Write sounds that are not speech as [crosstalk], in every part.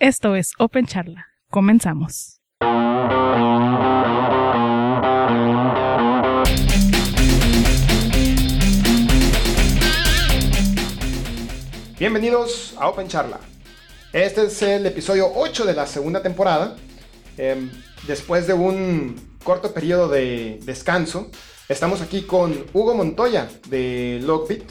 Esto es Open Charla. Comenzamos. Bienvenidos a Open Charla. Este es el episodio 8 de la segunda temporada. Em, después de un corto periodo de descanso, estamos aquí con Hugo Montoya de Logbit,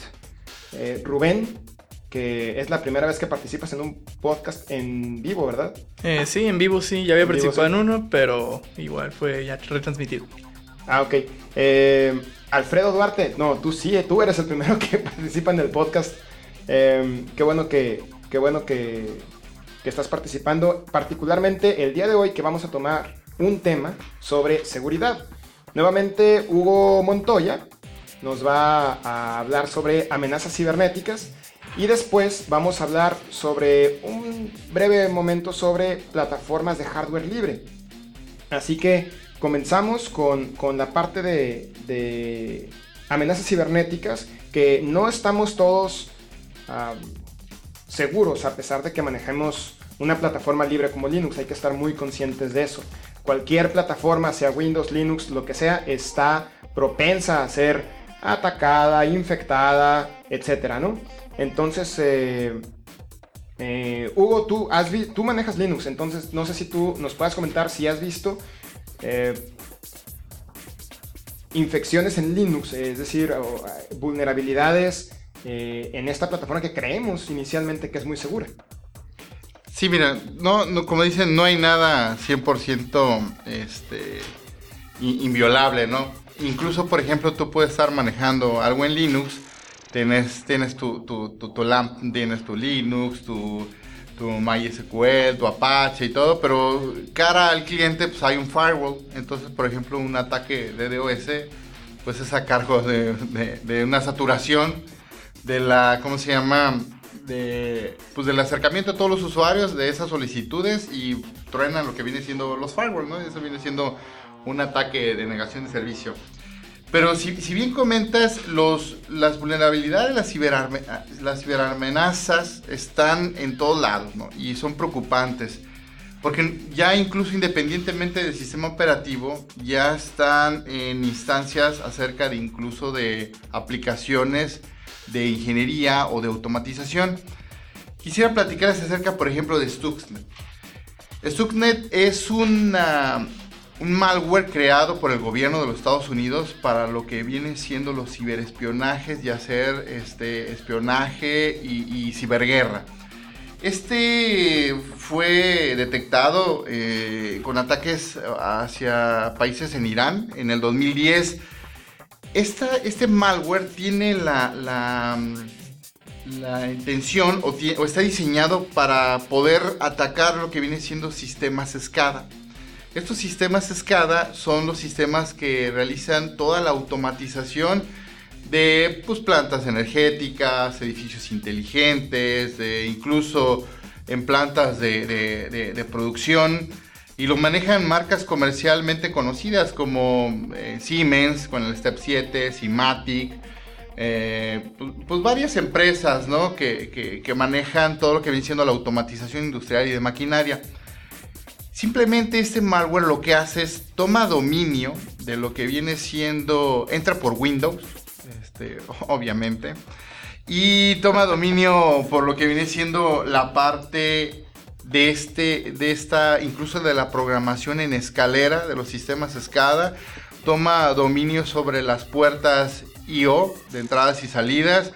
eh, Rubén, que es la primera vez que participas en un podcast en vivo, ¿verdad? Eh, sí, en vivo sí, ya había En vivo, participado sí. en uno, pero igual fue ya retransmitido. Ah, ok. Eh, Alfredo Duarte, no, tú sí, tú eres el primero que [laughs] participa en el podcast. Eh, qué bueno que, qué bueno que, que estás participando, particularmente el día de hoy que vamos a tomar un tema sobre seguridad. Nuevamente Hugo Montoya nos va a hablar sobre amenazas cibernéticas y después vamos a hablar sobre un breve momento sobre plataformas de hardware libre. Así que comenzamos con, con la parte de, amenazas cibernéticas que no estamos todos seguros a pesar de que manejemos una plataforma libre como Linux. Hay que estar muy conscientes de eso. Cualquier plataforma, sea Windows, Linux, lo que sea, está propensa a ser atacada, infectada, etcétera, ¿no? Entonces, eh, eh, Hugo, tú, has vi- tú manejas Linux, entonces no sé si tú nos puedas comentar si has visto eh, infecciones en Linux, es decir, vulnerabilidades en esta plataforma que creemos inicialmente que es muy segura. Sí, mira, no, no, como dicen, no hay nada 100% este, in- inviolable, ¿no? Incluso, por ejemplo, tú puedes estar manejando algo en Linux, tienes, tienes tu, tu, tu, tu LAMP, tienes tu Linux, tu, tu MySQL, tu Apache y todo, pero cara al cliente pues hay un firewall, entonces, por ejemplo, un ataque de DOS, pues es a cargo de, de- una saturación de la, ¿cómo se llama? De, pues del acercamiento a todos los usuarios de esas solicitudes y truenan lo que viene siendo los firewalls, ¿no? Eso viene siendo un ataque de negación de servicio. Pero si, si bien comentas, los, las vulnerabilidades, las, ciberarme- las ciberamenazas están en todos lados, ¿no? Y son preocupantes. Porque ya incluso independientemente del sistema operativo, ya están en instancias acerca de incluso de aplicaciones de ingeniería o de automatización. Quisiera platicarles acerca, por ejemplo, de Stuxnet. Stuxnet es una- un malware creado por el gobierno de los Estados Unidos para lo que viene siendo los ciberespionajes y hacer este, espionaje y, ciberguerra. Este fue detectado eh, con ataques hacia países en Irán en el 2010. Esta- este malware tiene la, la, intención o, o está diseñado para poder atacar lo que viene siendo sistemas SCADA. Estos sistemas SCADA son los sistemas que realizan toda la automatización de pues, plantas energéticas, edificios inteligentes, de- incluso en plantas de, producción. Y lo manejan marcas comercialmente conocidas como eh, Siemens con el Step 7, Simatic, eh, pues, pues varias empresas ¿no? que, que- que manejan todo lo que viene siendo la automatización industrial y de maquinaria. Simplemente este malware lo que hace es toma dominio de lo que viene siendo, entra por Windows, este, [laughs] obviamente, y toma dominio por lo que viene siendo la parte de este, de esta, incluso de la programación en escalera de los sistemas SCADA, toma dominio sobre las puertas I/O de entradas y salidas,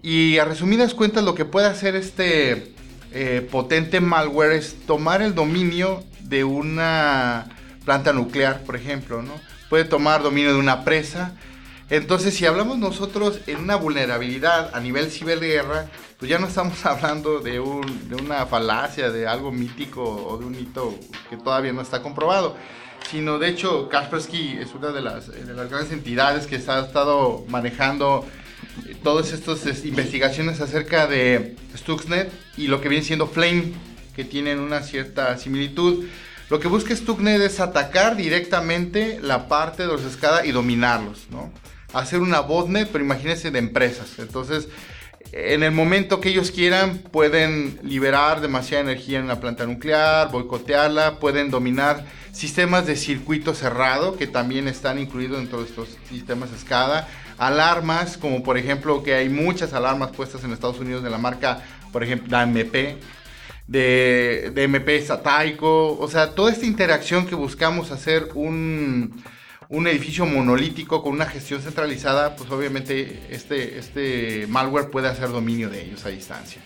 y a resumidas cuentas lo que puede hacer este eh, potente malware es tomar el dominio de una planta nuclear, por ejemplo, ¿no? Puede tomar dominio de una presa. Entonces, si hablamos nosotros en una vulnerabilidad a nivel ciberguerra, pues ya no estamos [laughs] hablando de, un- de una falacia, de algo mítico o de un hito que todavía no está comprobado, sino de hecho Kaspersky es una de las, de las grandes entidades que ha estado manejando eh, todas estas es, investigaciones acerca de Stuxnet y lo que viene siendo Flame, que tienen una cierta similitud. Lo que busca Stuxnet es atacar directamente la parte de los SCADA y dominarlos, ¿no? Hacer una botnet, pero imagínense de empresas. Entonces, en el momento que ellos quieran pueden liberar demasiada energía en una planta nuclear, boicotearla, pueden dominar sistemas de circuito cerrado que también están incluidos dentro de estos sistemas SCADA, alarmas como por ejemplo que hay muchas alarmas puestas en Estados Unidos de la marca, por ejemplo, la MP, de, de MP Sataico, o sea, toda esta interacción que buscamos hacer un un edificio monolítico con una gestión centralizada, pues obviamente este, este malware puede hacer dominio de ellos a distancia.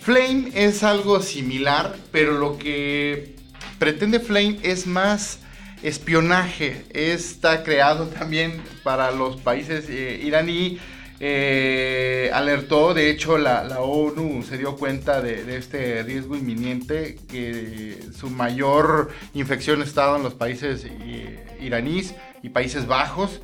Flame es algo similar, pero lo que pretende Flame es más espionaje. Está creado [laughs] también para los países eh, iraní. Eh, alertó, de hecho la, ONU se dio cuenta de, este riesgo inminente, que su mayor infección ha estado en los países eh, iraníes y Países Bajos.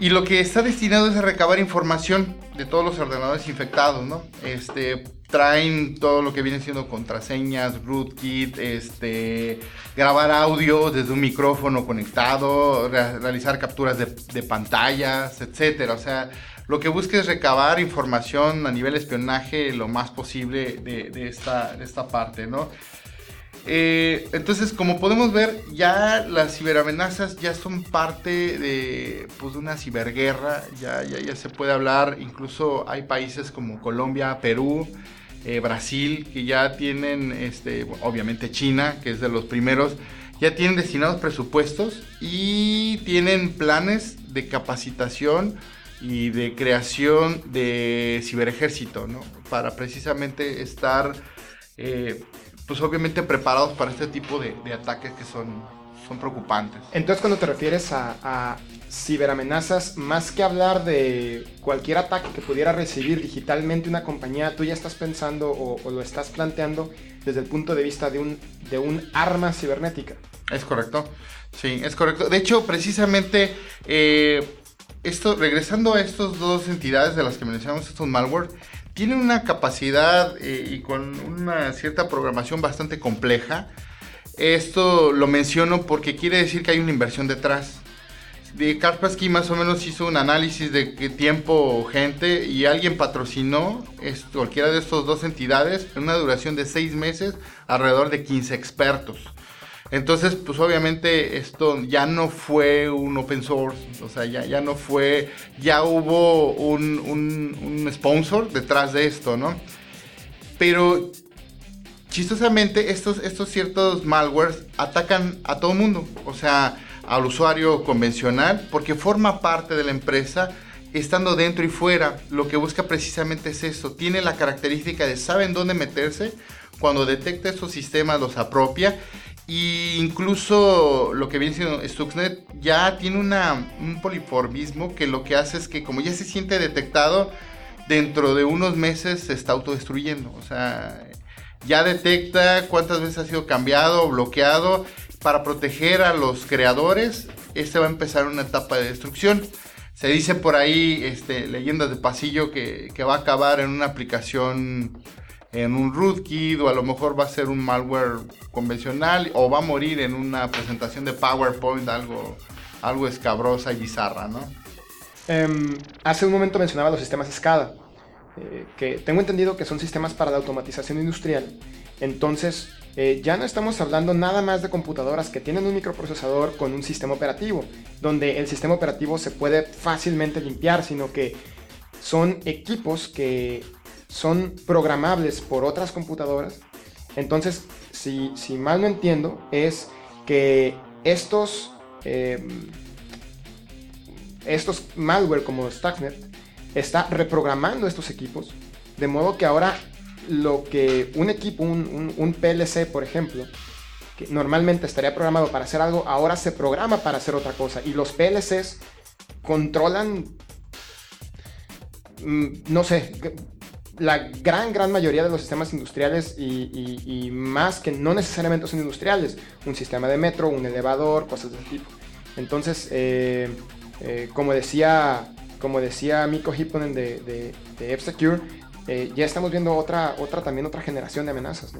Y lo que está destinado es a recabar información de todos los ordenadores infectados, ¿no? Este, traen todo lo que viene siendo contraseñas, rootkit, este, grabar audio desde un micrófono conectado, realizar capturas de, pantallas, etcétera. O sea, lo que busca es recabar información a nivel espionaje lo más posible de, de, esta, de esta parte, ¿no? Eh, entonces, como podemos ver, ya las ciberamenazas ya son parte de, pues, una ciberguerra, ya, ya, ya se puede hablar, incluso hay países como Colombia, Perú, eh, Brasil, que ya tienen, este, obviamente China, que es de los primeros, ya tienen destinados presupuestos y tienen planes de capacitación y de creación de ciberejército, ¿no? Para precisamente estar eh, pues obviamente preparados para este tipo de, ataques que son, son preocupantes. Entonces cuando te refieres a, ciberamenazas, más que hablar de cualquier ataque que pudiera recibir digitalmente una compañía, tú ya estás pensando o, lo estás planteando desde el punto de vista de un, de un arma cibernética. Es correcto, sí, es correcto. De hecho, precisamente, eh, esto, regresando a estas dos entidades de las que mencionamos, estos malware, tienen una capacidad eh, y con una cierta programación bastante compleja. Esto lo menciono porque quiere decir que hay una inversión detrás. De Kaspersky más o menos hizo un análisis de qué tiempo, gente, y alguien patrocinó cualquiera de estas dos entidades en una duración de seis meses, alrededor de 15 expertos. Entonces, pues obviamente esto ya no fue un open source, o sea, ya, ya no fue, ya hubo un, un, sponsor detrás de esto, ¿no? Pero chistosamente estos, estos ciertos malwares atacan a todo el mundo, o sea, al usuario convencional, porque forma parte de la empresa estando dentro y fuera. Lo que busca precisamente es eso, tiene la característica de saben dónde meterse, cuando detecta estos sistemas los apropia y incluso lo que viene siendo Stuxnet ya tiene un poliformismo que lo que hace es que como ya se siente detectado, dentro de unos meses se está autodestruyendo. O sea, ya detecta cuántas veces ha sido cambiado o bloqueado. Para proteger a los creadores, este va a empezar una etapa de destrucción. Se dice por ahí, este, leyendas de pasillo, que, que va a acabar en una aplicación en un rootkit o a lo mejor va a ser un malware convencional o va a morir en una presentación de PowerPoint algo, algo escabrosa y bizarra, ¿no? Em, hace un momento mencionaba los sistemas SCADA, eh, que tengo entendido que son sistemas para la automatización industrial. Entonces, eh, ya no estamos hablando nada más de computadoras que tienen un microprocesador con un sistema operativo, donde el sistema operativo se puede fácilmente limpiar, sino que son equipos que son programables por otras computadoras. Entonces, si, mal no entiendo, es que estos, em, estos malware como Stuxnet está reprogramando estos equipos, de modo que ahora lo que un equipo, un, PLC, por ejemplo, que normalmente estaría programado para hacer algo, ahora se programa para hacer otra cosa. Y los PLCs controlan, mm, no sé, la gran, gran mayoría de los sistemas industriales y, más que no necesariamente son industriales, un sistema de metro, un elevador, cosas de tipo. Entonces, eh, eh, como decía como decía Miko Hipponen de, de, de F-Secure, eh, ya estamos viendo otra, otra, también otra generación de amenazas.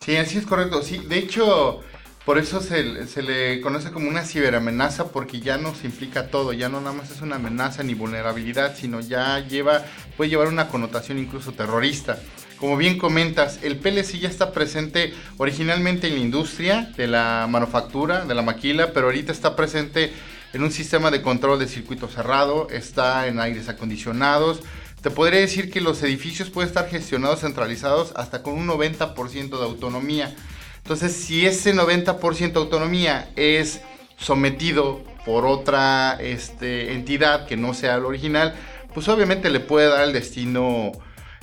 Sí, así es correcto. Sí, de hecho, Por eso se, le conoce como una ciberamenaza porque ya nos implica todo, ya no nada más es una amenaza ni vulnerabilidad, sino ya lleva, puede llevar una connotación incluso terrorista. Como bien comentas, el PLC ya está presente originalmente en la industria de la manufactura, de la maquila, pero ahorita está presente en un sistema de control de circuito cerrado, está en aires acondicionados. Te podría decir que los edificios pueden estar gestionados centralizados hasta con un 90% de autonomía. Entonces, si ese 90% de autonomía es sometido por otra este, entidad que no sea el original, pues obviamente le puede dar el destino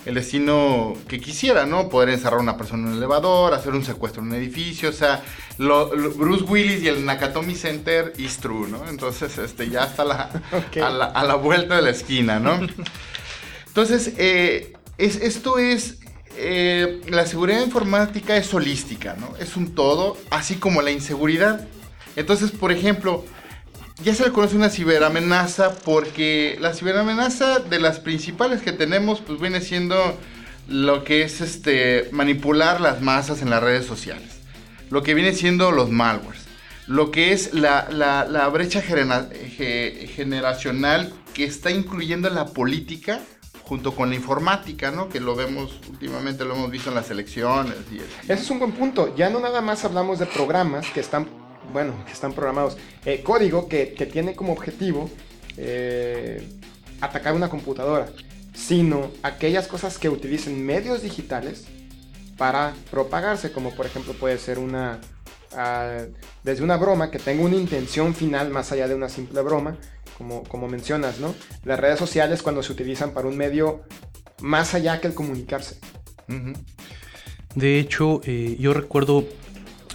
el destino que quisiera, ¿no? Poder encerrar a una persona en un elevador, hacer un secuestro en un edificio, o sea, Bruce Willis y el Nakatomi Center is true, ¿no? Entonces, este, ya está la, a, la, vuelta de la esquina, ¿no? Entonces, eh, es, esto es, eh, la seguridad informática es holística, ¿no? Es un todo, así como la inseguridad. Entonces, por ejemplo, ya se le conoce una ciberamenaza porque la ciberamenaza de las principales que tenemos pues viene siendo lo que es este manipular las masas en las redes sociales, lo que viene siendo los malwares, lo que es la, la, brecha generacional que está incluyendo la política junto con la informática, ¿no? Que lo vemos últimamente, lo hemos visto en las elecciones. Y Ese es un buen punto. Ya no nada más hablamos de programas que están bueno, que están programados, eh, código que, tiene como objetivo eh, atacar una computadora, sino aquellas cosas que utilicen medios digitales para propagarse, como por ejemplo puede ser una, ah, desde una broma que tenga una intención final más allá de una simple broma, como, como mencionas, ¿no? Las redes sociales cuando se utilizan para un medio más allá que el comunicarse. De hecho, eh, yo recuerdo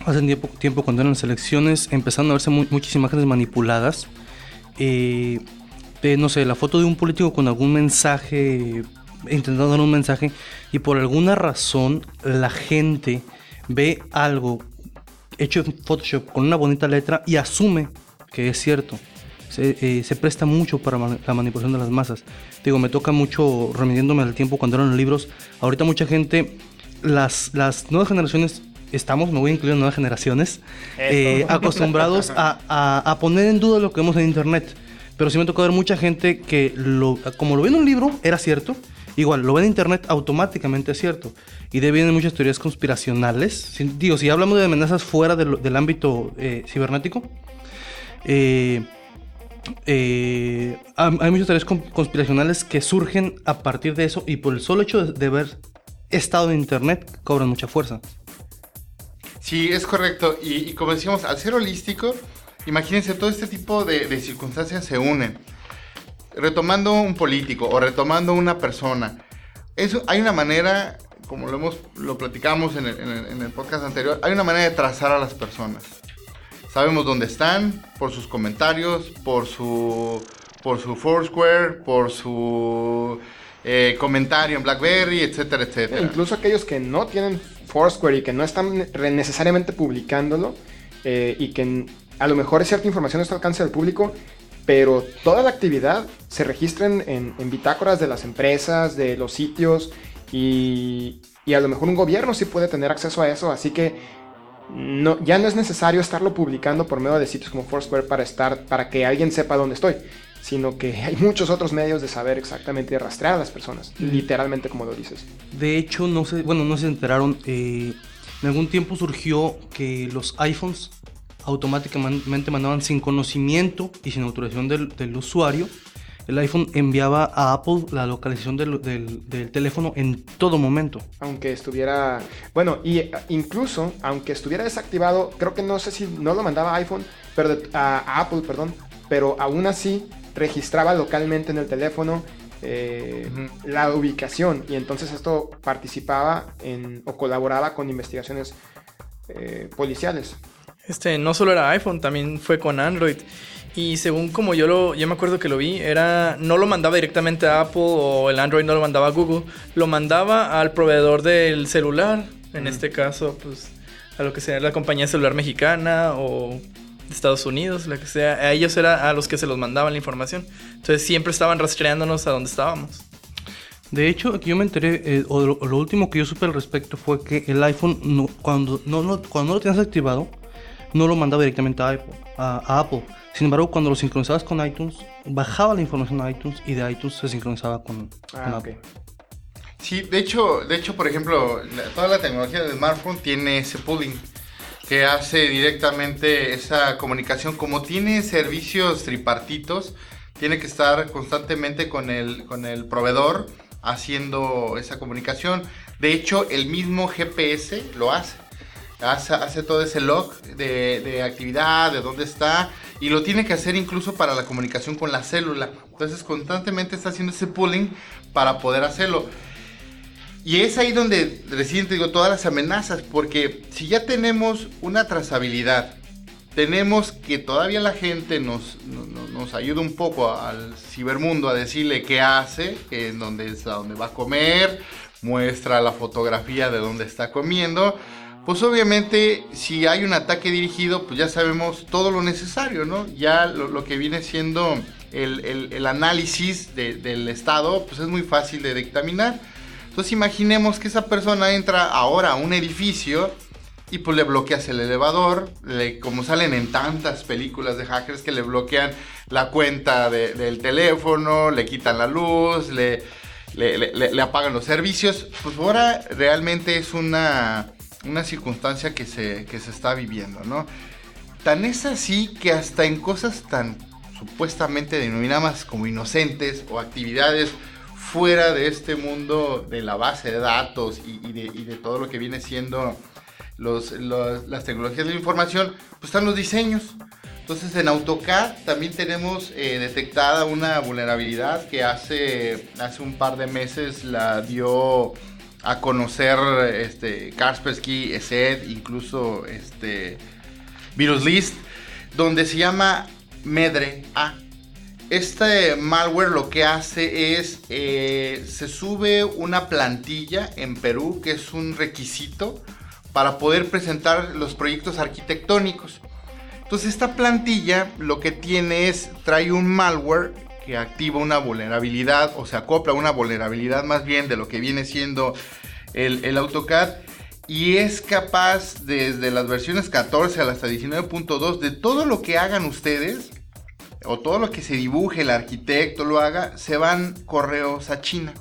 hace tiempo, tiempo cuando eran las elecciones empezaron a verse muchas imágenes manipuladas. Eh, no sé, la foto de un político con algún mensaje, intentando dar un mensaje, y por alguna razón la gente ve algo hecho en Photoshop con una bonita letra y asume que es cierto. Se, eh, se presta mucho para la manipulación de las masas. Digo, me toca mucho remitiéndome al tiempo cuando eran libros. Ahorita mucha gente, las, las nuevas generaciones estamos, me voy a incluir en nuevas generaciones, eh, acostumbrados a, poner en duda lo que vemos en internet. Pero sí me tocó ver mucha gente que, lo, como lo ve en un libro, era cierto. Igual, lo ve en internet, automáticamente es cierto. Y de vienen muchas teorías conspiracionales. digo, si hablamos de amenazas fuera del, ámbito eh, cibernético, eh, hay muchas teorías conspiracionales que surgen a partir de eso y por el solo hecho de, de haber estado en internet cobran mucha fuerza. Sí, es correcto. Y, como decíamos, al ser holístico, imagínense, todo este tipo de, circunstancias se unen. Retomando un político o retomando una persona. Eso, hay una manera, como lo, hemos, lo platicamos en el, podcast anterior, hay una manera de trazar a las personas. Sabemos dónde están, por sus comentarios, por su, por su Foursquare, por su eh, comentario en BlackBerry, etcétera, etcétera. Incluso aquellos que no tienen Foursquare y que no están necesariamente publicándolo eh, y que a lo mejor cierta información no está al alcance del público, pero toda la actividad se registra en, bitácoras de las empresas, de los sitios y, a lo mejor un gobierno sí puede tener acceso a eso, así que no, ya no es necesario estarlo publicando por medio de sitios como Foursquare para, estar, para que alguien sepa dónde estoy sino que hay muchos otros medios de saber exactamente de rastrear a las personas, literalmente como lo dices. De hecho, no sé, bueno, no se enteraron, eh, en algún tiempo surgió que los iPhones automáticamente mandaban sin conocimiento y sin autorización del, usuario, el iPhone enviaba a Apple la localización del, del, teléfono en todo momento. Aunque estuviera, bueno, y eh, incluso aunque estuviera desactivado, creo que no sé si no lo mandaba a iPhone, pero a Apple, perdón, pero aún así registraba localmente en el teléfono eh, la ubicación y entonces esto participaba en, o colaboraba con investigaciones eh, policiales. Este, no solo era iPhone, también fue con Android. Y según como yo lo, yo me acuerdo que lo vi, era, no lo mandaba directamente a Apple o el Android no lo mandaba a Google, lo mandaba al proveedor del celular, en este caso, pues, a lo que sea la compañía celular mexicana o de Estados Unidos, la que sea, a ellos era a los que se los mandaban la información. Entonces siempre estaban rastreándonos a donde estábamos. De hecho, aquí yo me enteré, eh, o lo, último que yo supe al respecto fue que el iPhone, no, cuando, no, no, cuando no lo tienes activado, no lo mandaba directamente a Apple, a- a Apple. Sin embargo, cuando lo sincronizabas con iTunes, bajaba la información a iTunes y de iTunes se sincronizaba con, Ah. Apple. Sí, de hecho, de hecho, por ejemplo, la- toda la tecnología del smartphone tiene ese pooling que hace directamente esa comunicación. Como tiene servicios tripartitos, tiene que estar constantemente con el, con el proveedor haciendo esa comunicación. De hecho, el mismo GPS lo hace. Hace, hace todo ese log de, actividad, de dónde está, y lo tiene que hacer incluso para la comunicación con la célula. Entonces, constantemente está haciendo ese pooling para poder hacerlo. Y es ahí donde residen, te digo, todas las amenazas, porque si ya tenemos una trazabilidad, tenemos que todavía la gente nos, no- no- nos ayuda un poco al cibermundo a decirle qué hace, en dónde, es, a dónde va a comer, muestra la fotografía de dónde está comiendo. Pues obviamente si hay un ataque dirigido, pues ya sabemos todo lo necesario, ¿no? Ya lo, que viene siendo el, el- análisis de- del estado, pues es muy fácil de dictaminar. Entonces imaginemos que esa persona entra ahora a un edificio y pues le bloqueas el elevador, le- como salen en tantas películas de hackers que le bloquean la cuenta de- del teléfono, le quitan la luz, le- le- le apagan los servicios, pues ahora realmente es una, una circunstancia que se, que se está viviendo, ¿no? Tan es así que hasta en cosas tan supuestamente denominadas como inocentes o actividades fuera de este mundo de la base de datos y, de, todo lo que viene siendo las tecnologías de la información, pues están los diseños. Entonces en AutoCAD también tenemos eh, detectada una vulnerabilidad que hace, hace un par de meses la dio a conocer este, Kaspersky, ESET, incluso este, Virus List, donde se llama Medre A. Este malware lo que hace es, eh, se sube una plantilla en Perú, que es un requisito para poder presentar los proyectos arquitectónicos. Entonces esta plantilla lo que tiene es, trae un malware que activa una vulnerabilidad o se acopla una vulnerabilidad más bien de lo que viene siendo el, el AutoCAD y es capaz desde las versiones 14 hasta 19.2 de todo lo que hagan ustedes o todo lo que se dibuje el arquitecto lo haga, se van correos a China.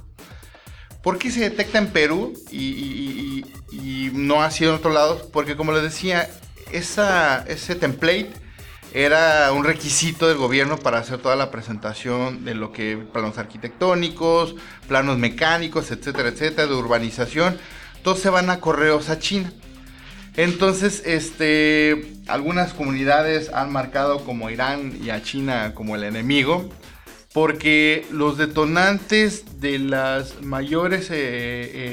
¿Por qué se detecta en Perú y, no así en otros lados? Porque como les decía, esa, ese template era un requisito del gobierno para hacer toda la presentación de lo que planos arquitectónicos, planos mecánicos, etcétera, etcétera, de urbanización. Todos se van a correos a China. Entonces, este, algunas comunidades han marcado como Irán y a China como el enemigo, porque los detonantes de las mayores eh,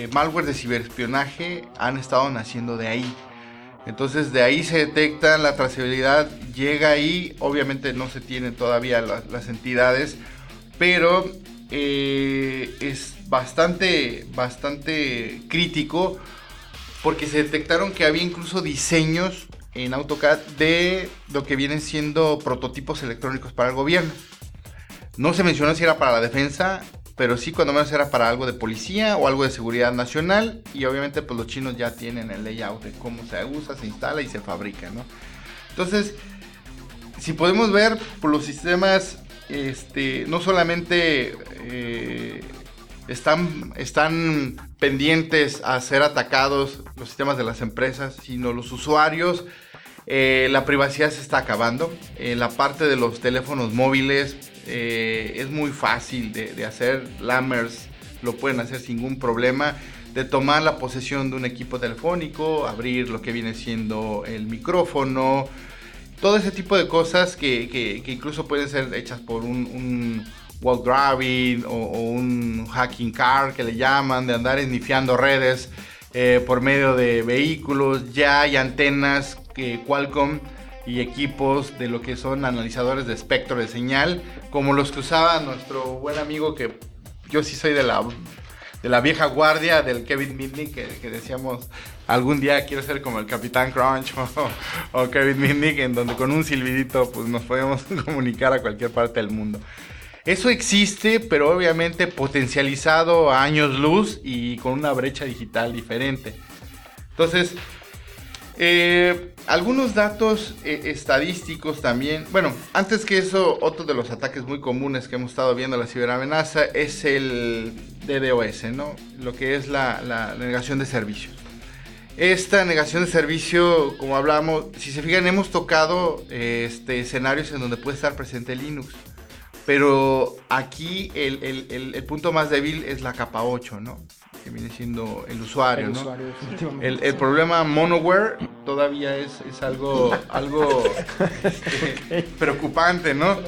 eh, malware de ciberespionaje han estado naciendo de ahí. Entonces de ahí se detecta la trazabilidad, llega ahí, obviamente no se tienen todavía las, entidades, pero eh, es bastante, bastante crítico porque se detectaron que había incluso diseños en AutoCAD de lo que vienen siendo prototipos electrónicos para el gobierno. No se mencionó si era para la defensa, pero sí cuando menos era para algo de policía o algo de seguridad nacional. Y obviamente pues los chinos ya tienen el layout de cómo se usa, se instala y se fabrica, ¿no? Entonces, si podemos ver, por los sistemas, este, no solamente eh, están, están pendientes a ser atacados los sistemas de las empresas, sino los usuarios. Eh, la privacidad se está acabando. En la parte de los teléfonos móviles eh, es muy fácil de, hacer. Lammers lo pueden hacer sin ningún problema. De tomar la posesión de un equipo telefónico, abrir lo que viene siendo el micrófono, todo ese tipo de cosas que, incluso pueden ser hechas por un, un wall driving o, un hacking car que le llaman, de andar esnifiando redes eh, por medio de vehículos. Ya hay antenas que Qualcomm y equipos de lo que son analizadores de espectro de señal, como los que usaba nuestro buen amigo que yo sí soy de la de la vieja guardia del Kevin Mitnick que, decíamos algún día quiero ser como el Capitán Crunch [laughs] o, Kevin Mitnick en donde con un silbidito pues nos podemos [laughs] comunicar a cualquier parte del mundo. Eso existe, pero obviamente potencializado a años luz y con una brecha digital diferente. Entonces, Eh, algunos datos eh, estadísticos también. Bueno, antes que eso, otro de los ataques muy comunes que hemos estado viendo la ciberamenaza es el DDoS, ¿no? Lo que es la, la negación de servicios. Esta negación de servicio, como hablamos, si se fijan, hemos tocado eh, este, escenarios en donde puede estar presente Linux. Pero aquí el, el, el, punto más débil es la capa 8, ¿no? Que viene siendo el usuario, El ¿no? usuario. El, el problema monoware todavía es, es algo, algo [laughs] este, preocupante, ¿no?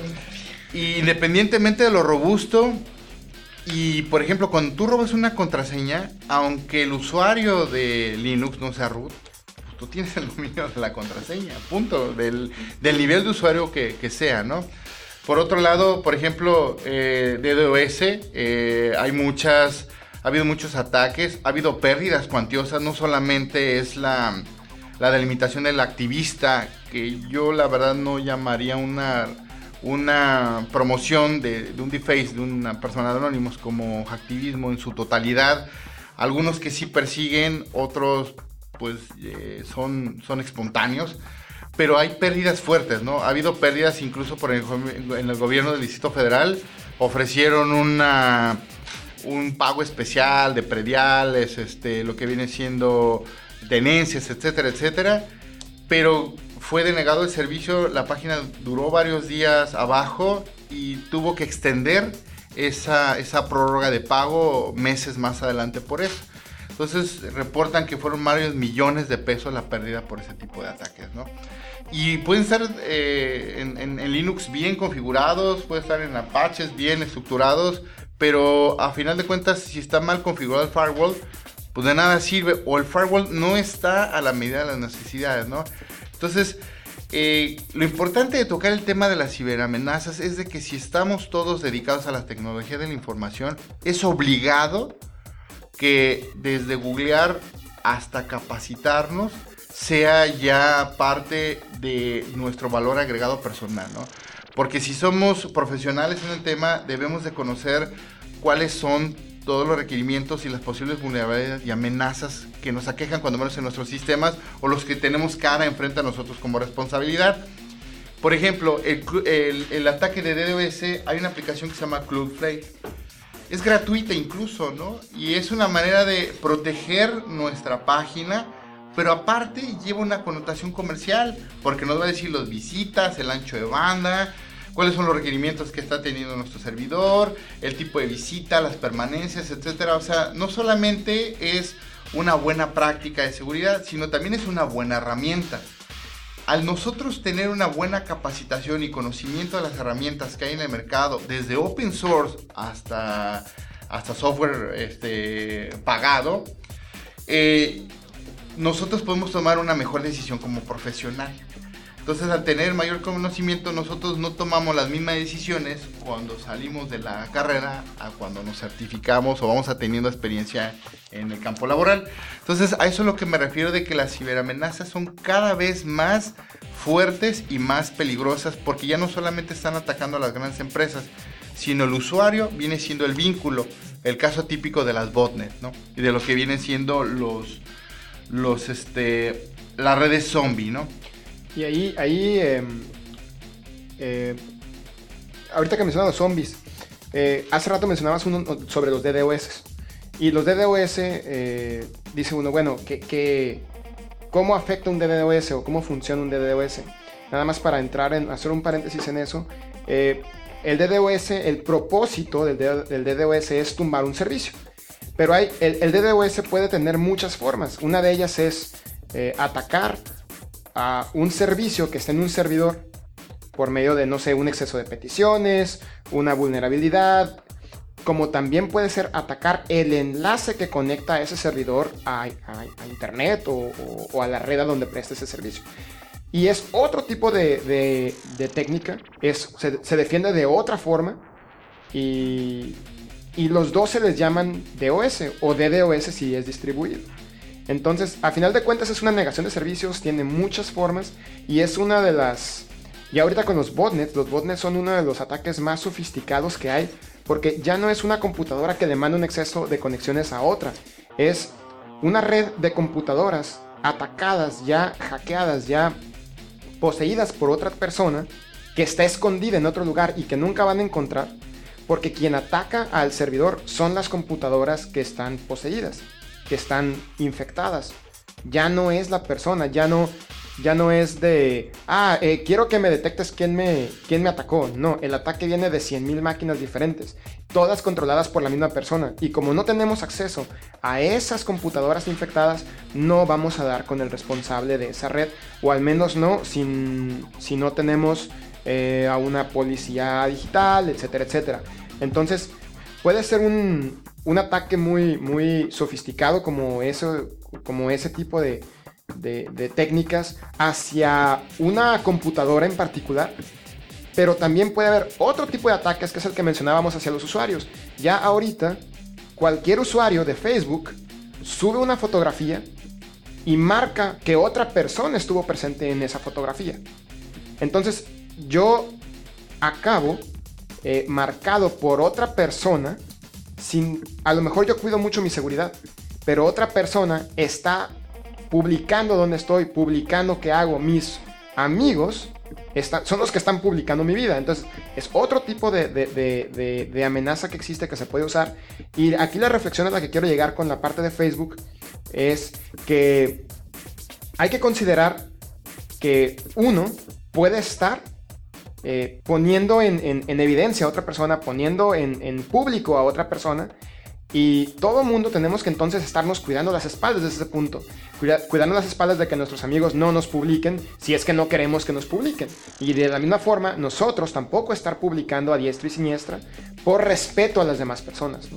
Y independientemente de lo robusto, y por ejemplo, cuando tú robas una contraseña, aunque el usuario de Linux no sea root, pues tú tienes el dominio de la contraseña, punto, del, del nivel de usuario que, que sea, ¿no? Por otro lado, por ejemplo, eh, DDoS, eh, hay muchas, ha habido muchos ataques, ha habido pérdidas cuantiosas, no solamente es la, la delimitación del activista, que yo la verdad no llamaría una, una promoción de, un deface de una persona de anónimos como activismo en su totalidad. Algunos que sí persiguen, otros pues eh, son, son espontáneos pero hay pérdidas fuertes, ¿no? Ha habido pérdidas incluso por en el gobierno del Distrito Federal. Ofrecieron una, un pago especial de prediales, este, lo que viene siendo tenencias, etcétera, etcétera. Pero fue denegado el servicio, la página duró varios días abajo y tuvo que extender esa, esa prórroga de pago meses más adelante por eso. Entonces reportan que fueron varios millones de pesos la pérdida por ese tipo de ataques, ¿no? Y pueden estar eh, en, en, Linux bien configurados, pueden estar en Apaches bien estructurados, pero a final de cuentas, si está mal configurado el firewall, pues de nada sirve, o el firewall no está a la medida de las necesidades, ¿no? Entonces, eh, lo importante de tocar el tema de las ciberamenazas es de que si estamos todos dedicados a la tecnología de la información, es obligado que desde googlear hasta capacitarnos, sea ya parte de nuestro valor agregado personal, ¿no? Porque si somos profesionales en el tema, debemos de conocer cuáles son todos los requerimientos y las posibles vulnerabilidades y amenazas que nos aquejan cuando menos en nuestros sistemas o los que tenemos cara enfrente a nosotros como responsabilidad. Por ejemplo, el, el, el ataque de DDoS, hay una aplicación que se llama Cloudflare. Es gratuita incluso, ¿no? Y es una manera de proteger nuestra página pero aparte lleva una connotación comercial, porque nos va a decir los visitas, el ancho de banda, cuáles son los requerimientos que está teniendo nuestro servidor, el tipo de visita, las permanencias, etcétera. O sea, no solamente es una buena práctica de seguridad, sino también es una buena herramienta. Al nosotros tener una buena capacitación y conocimiento de las herramientas que hay en el mercado, desde open source hasta, hasta software este, pagado, eh, nosotros podemos tomar una mejor decisión como profesional. Entonces, al tener mayor conocimiento, nosotros no tomamos las mismas decisiones cuando salimos de la carrera a cuando nos certificamos o vamos a teniendo experiencia en el campo laboral. Entonces, a eso es lo que me refiero de que las ciberamenazas son cada vez más fuertes y más peligrosas porque ya no solamente están atacando a las grandes empresas, sino el usuario viene siendo el vínculo, el caso típico de las botnets, ¿no? Y de lo que vienen siendo los los este las redes zombie, ¿no? Y ahí, ahí eh, eh, ahorita que mencionas los zombies, eh, hace rato mencionabas uno sobre los DDoS. Y los DDoS, eh, dice uno, bueno, que, que, ¿cómo afecta un DDoS o cómo funciona un DDoS? Nada más para entrar en, hacer un paréntesis en eso. el DDoS, el propósito del, del DDoS es tumbar un servicio. Pero hay, el, DDoS puede tener muchas formas. Una de ellas es eh, atacar a un servicio que está en un servidor por medio de, no sé, un exceso de peticiones, una vulnerabilidad, como también puede ser atacar el enlace que conecta a ese servidor a, internet o, a la red a donde presta ese servicio. Y es otro tipo de técnica, es, se, se defiende de otra forma y y los dos se les llaman DOS o DDoS si es distribuido. Entonces, a final de cuentas es una negación de servicios, tiene muchas formas y es una de las... Y ahorita con los botnets, los botnets son uno de los ataques más sofisticados que hay porque ya no es una computadora que le manda un exceso de conexiones a otra, es una red de computadoras atacadas, ya hackeadas, ya poseídas por otra persona que está escondida en otro lugar y que nunca van a encontrar, porque quien ataca al servidor son las computadoras que están poseídas, que están infectadas. Ya no es la persona, ya no ya no es de, ah, eh, quiero que me detectes quién me, quién me atacó. No, el ataque viene de 100.000 máquinas diferentes, todas controladas por la misma persona. Y como no tenemos acceso a esas computadoras infectadas, no vamos a dar con el responsable de esa red, o al menos no sin, si no tenemos eh, a una policía digital, etcétera, etcétera. Entonces, puede ser un, un ataque muy, muy sofisticado como, eso, como ese tipo de de, técnicas hacia una computadora en particular, pero también puede haber otro tipo de ataques que es el que mencionábamos hacia los usuarios. Ya ahorita, cualquier usuario de Facebook sube una fotografía y marca que otra persona estuvo presente en esa fotografía. Entonces, yo acabo eh, marcado por otra persona, sin, a lo mejor yo cuido mucho mi seguridad, pero otra persona está publicando dónde estoy, publicando qué hago, mis amigos son los que están publicando mi vida. Entonces, es otro tipo de, amenaza que existe que se puede usar. Y aquí la reflexión a la que quiero llegar con la parte de Facebook es que hay que considerar que uno puede estar eh, poniendo en, evidencia a otra persona, poniendo en, público a otra persona y todo mundo tenemos que entonces estarnos cuidando las espaldas desde ese punto. cuidando las espaldas de que nuestros amigos no nos publiquen si es que no queremos que nos publiquen. Y de la misma forma, nosotros tampoco estar publicando a diestra y siniestra por respeto a las demás personas.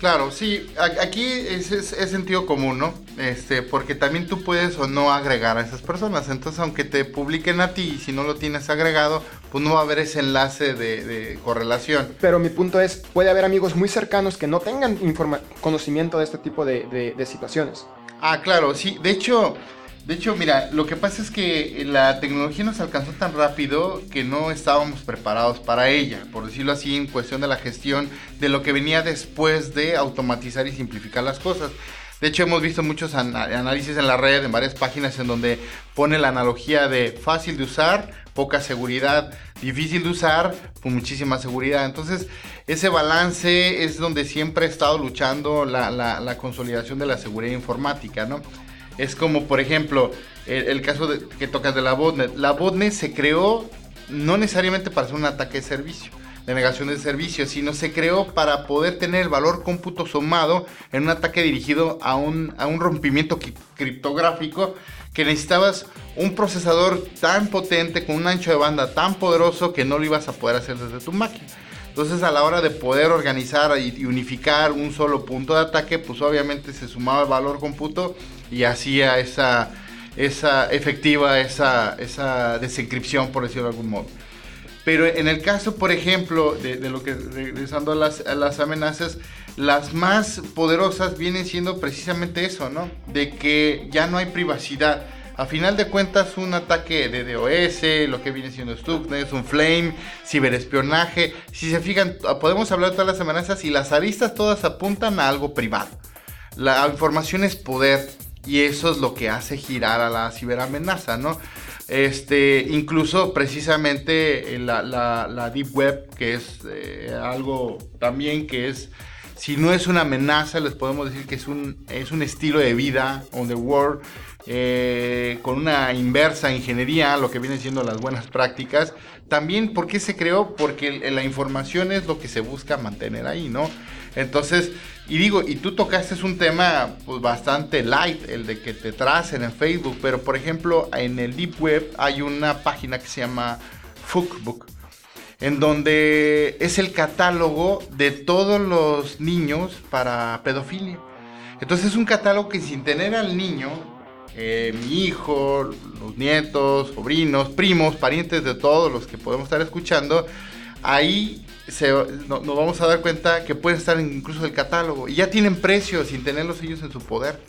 Claro, sí, aquí es, sentido común, ¿no? Este, porque también tú puedes o no agregar a esas personas. Entonces, aunque te publiquen a ti, si no lo tienes agregado, pues no va a haber ese enlace de, correlación. Pero mi punto es, puede haber amigos muy cercanos que no tengan conocimiento de este tipo de situaciones. Ah, claro, sí. De hecho, de hecho, mira, lo que pasa es que la tecnología nos alcanzó tan rápido que no estábamos preparados para ella, por decirlo así, en cuestión de la gestión de lo que venía después de automatizar y simplificar las cosas. De hecho, hemos visto muchos análisis en la red, en varias páginas, en donde pone la analogía de fácil de usar, poca seguridad, difícil de usar, con muchísima seguridad. Entonces, ese balance es donde siempre ha estado luchando la, la consolidación de la seguridad informática, ¿no? Es como, por ejemplo, el, caso que tocas de la botnet. La botnet se creó no necesariamente para hacer un ataque de servicio, de negación de servicio, sino se creó para poder tener el valor cómputo sumado en un ataque dirigido a un, a un rompimiento criptográfico que necesitabas un procesador tan potente con un ancho de banda tan poderoso que no lo ibas a poder hacer desde tu máquina. Entonces a la hora de poder organizar y unificar un solo punto de ataque, pues obviamente se sumaba el valor cómputo y hacía esa, esa efectiva, esa, esa desencripción, por decirlo de algún modo. Pero en el caso, por ejemplo, de, lo que, regresando a las, a las, amenazas, las más poderosas vienen siendo precisamente eso, ¿no? De que ya no hay privacidad. A final de cuentas, un ataque de DOS, lo que viene siendo Stuxnet, un Flame, ciberespionaje. Si se fijan, podemos hablar de todas las amenazas y las aristas todas apuntan a algo privado. La información es poder y eso es lo que hace girar a la ciberamenaza, ¿no? Este, incluso precisamente la, la, Deep Web, que es eh, algo también que es, si no es una amenaza, les podemos decir que es un, es un estilo de vida on the world, eh, con una inversa ingeniería, lo que vienen siendo las buenas prácticas. También, ¿por qué se creó? Porque la información es lo que se busca mantener ahí, ¿no? Entonces, y digo, y tú tocaste un tema pues, bastante light, el de que te tracen en Facebook, pero por ejemplo en el Deep Web hay una página que se llama Fookbook, en donde es el catálogo de todos los niños para pedofilia. Entonces es un catálogo que sin tener al niño, eh, mi hijo, los nietos, sobrinos, primos, parientes de todos los que podemos estar escuchando, ahí nos vamos a dar cuenta que pueden estar incluso en el catálogo y ya tienen precios sin tenerlos ellos en su poder.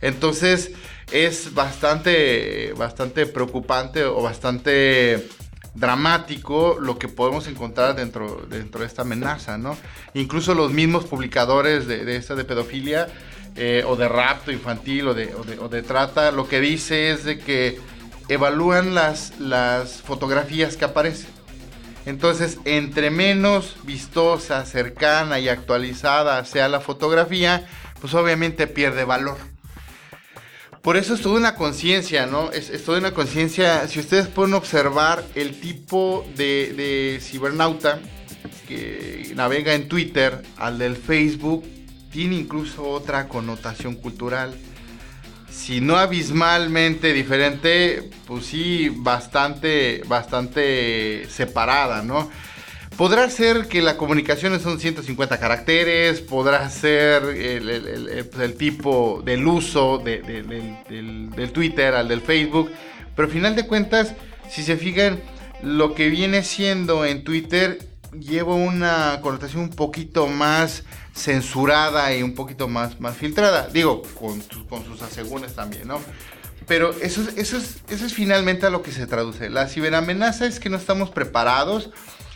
Entonces es bastante, bastante preocupante o bastante dramático lo que podemos encontrar dentro, dentro de esta amenaza, ¿no? Incluso los mismos publicadores de, esta de pedofilia eh, o de rapto infantil o de, o de, trata, lo que dice es de que evalúan las, las fotografías que aparecen. Entonces, entre menos vistosa, cercana y actualizada sea la fotografía, pues obviamente pierde valor. Por eso es toda una conciencia, ¿no? Es, toda una conciencia. Si ustedes pueden observar el tipo de cibernauta que navega en Twitter al del Facebook, tiene incluso otra connotación cultural. Si no abismalmente diferente, pues sí, bastante, bastante separada, ¿no? Podrá ser que la comunicación son 150 caracteres, podrá ser el, tipo del uso del, Twitter al del Facebook, pero al final de cuentas, si se fijan, lo que viene siendo en Twitter lleva una connotación un poquito más censurada y un poquito más, más filtrada. Digo, con, sus asegúnes también, ¿no? Pero eso, eso, es, eso es finalmente a lo que se traduce. La ciberamenaza es que no estamos preparados.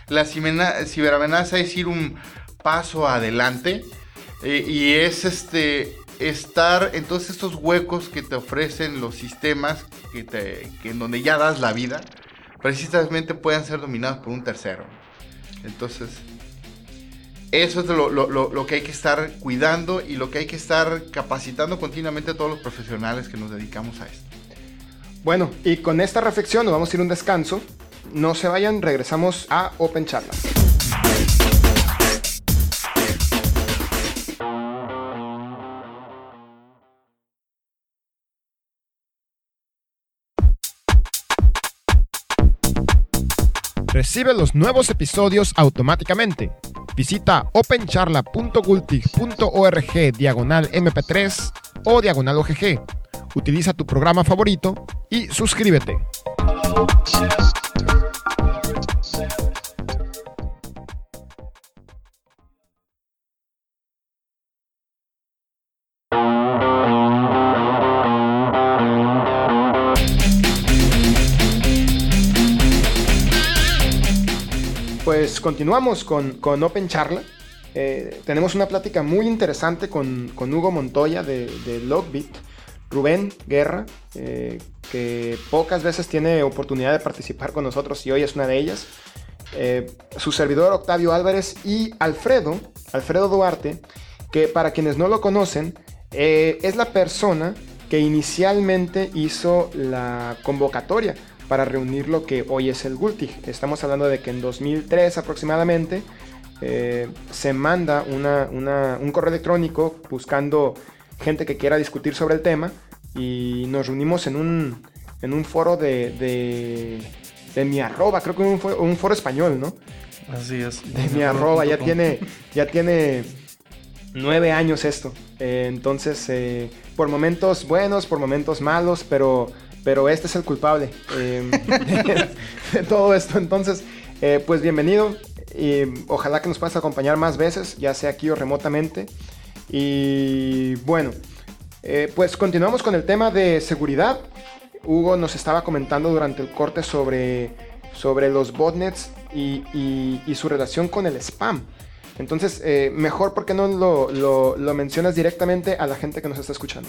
La ciberamenaza es ir un paso adelante. Eh, y es este estar en todos estos huecos que te ofrecen los sistemas que, te, que en donde ya das la vida, precisamente puedan ser dominados por un tercero. Entonces, eso es lo, que hay que estar cuidando y lo que hay que estar capacitando continuamente a todos los profesionales que nos dedicamos a esto. Bueno, y con esta reflexión nos vamos a ir un descanso. No se vayan, regresamos a Open Charla. Recibe los nuevos episodios automáticamente. Visita opencharla.gultig.org diagonal mp3 o diagonal OGG. Utiliza tu programa favorito y suscríbete. Pues continuamos con, Open Charla. Eh, tenemos una plática muy interesante con, Hugo Montoya de, de Logbit, Rubén Guerra, eh, que pocas veces tiene oportunidad de participar con nosotros y hoy es una de ellas. Eh, su servidor Octavio Álvarez y Alfredo, Alfredo Duarte, que para quienes no lo conocen, es la persona que inicialmente hizo la convocatoria para reunir lo que hoy es el Gultig. Estamos hablando de que en 2003 aproximadamente eh, se manda un correo electrónico buscando gente que quiera discutir sobre el tema y nos reunimos en un, en un foro de, de, mi arroba, creo que un, un foro español, ¿no? Así es. De mi arroba, ya tiene, ya tiene nueve años esto. Eh, entonces, eh, por momentos buenos, por momentos malos, pero pero este es el culpable eh, [laughs] de, todo esto. Entonces, eh, pues bienvenido y ojalá que nos puedas acompañar más veces, ya sea aquí o remotamente. Y bueno, eh, pues continuamos con el tema de seguridad. Hugo nos estaba comentando durante el corte sobre, sobre los botnets y, su relación con el spam. Entonces, mejor porque no lo, lo mencionas directamente a la gente que nos está escuchando.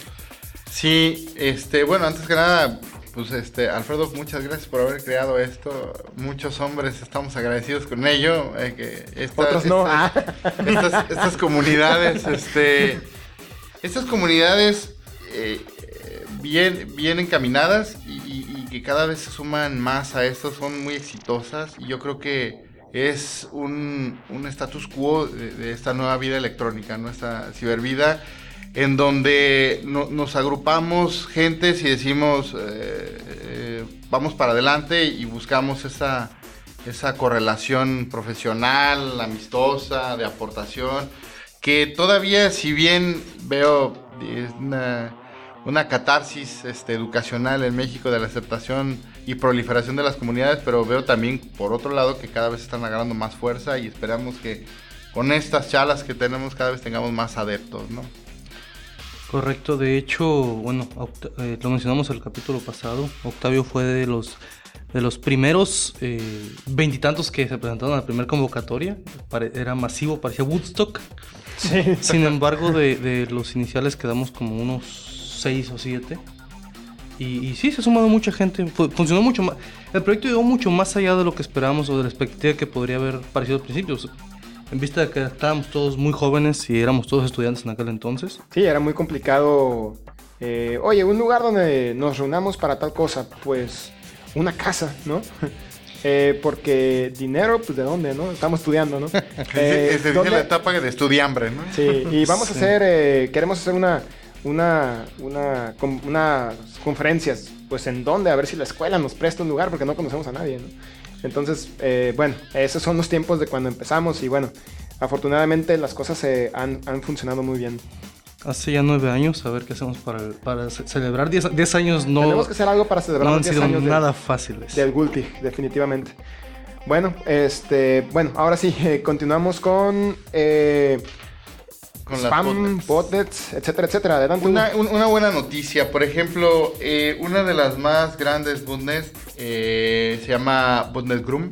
Sí, este, bueno, antes que nada, pues este, Alfredo, muchas gracias por haber creado esto. Muchos hombres estamos agradecidos con ello. Eh, que estas, Otros no. Ah. Estas, comunidades, este, estas comunidades eh, bien, bien encaminadas y, que cada vez se suman más a esto, son muy exitosas. Y yo creo que es un, status quo de, de esta nueva vida electrónica, nuestra cibervida en donde nos agrupamos gentes y decimos, eh, eh, vamos para adelante y buscamos esa, esa correlación profesional, amistosa, de aportación, que todavía si bien veo una, una catarsis este, educacional en México de la aceptación y proliferación de las comunidades, pero veo también por otro lado que cada vez están agarrando más fuerza y esperamos que con estas charlas que tenemos cada vez tengamos más adeptos, ¿no? Correcto, de hecho, bueno, eh, lo mencionamos el capítulo pasado, Octavio fue de los de los primeros eh, veintitantos que se presentaron a la primera convocatoria. Era masivo, parecía Woodstock. Sin embargo, de, de los iniciales quedamos como unos seis o siete. Y, y sí, se ha sumado mucha gente. Fu- funcionó mucho más. El proyecto llegó mucho más allá de lo que esperábamos o de la expectativa que podría haber parecido al principio. En vista de que estábamos todos muy jóvenes y éramos todos estudiantes en aquel entonces. Sí, era muy complicado. eh, Oye, un lugar donde nos reunamos para tal cosa, pues una casa, ¿no? [laughs] Eh, porque dinero, pues de dónde, ¿no? Estamos estudiando, ¿no? [laughs] Eh, se dice ¿dónde- la etapa de estudiambre, ¿no? Sí, y vamos a hacer, eh, queremos hacer una, una, una, com- unas conferencias, pues en dónde, a ver si la escuela nos presta un lugar, porque no conocemos a nadie, ¿no? Entonces, eh, bueno, esos son los tiempos de cuando empezamos y bueno, afortunadamente las cosas eh, han, han funcionado muy bien. Hace ya nueve años, a ver qué hacemos para, para ce- celebrar 10 10 años. No, Tenemos que hacer algo para celebrar no han los 10 sido años de- nada fáciles. del Gultig, definitivamente. Bueno, este, bueno, ahora sí, [laughs] eh, continuamos con, eh, Con spam, botnets. botnets, etcétera, etcétera. Adelante. Una, Hugo. un- una buena noticia, por ejemplo, eh, una de las más grandes botnets eh, se llama Botnet Grum.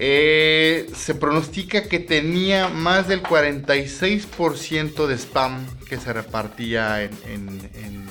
Eh, se pronostica que tenía más del 46% de spam que se repartía en, en- en,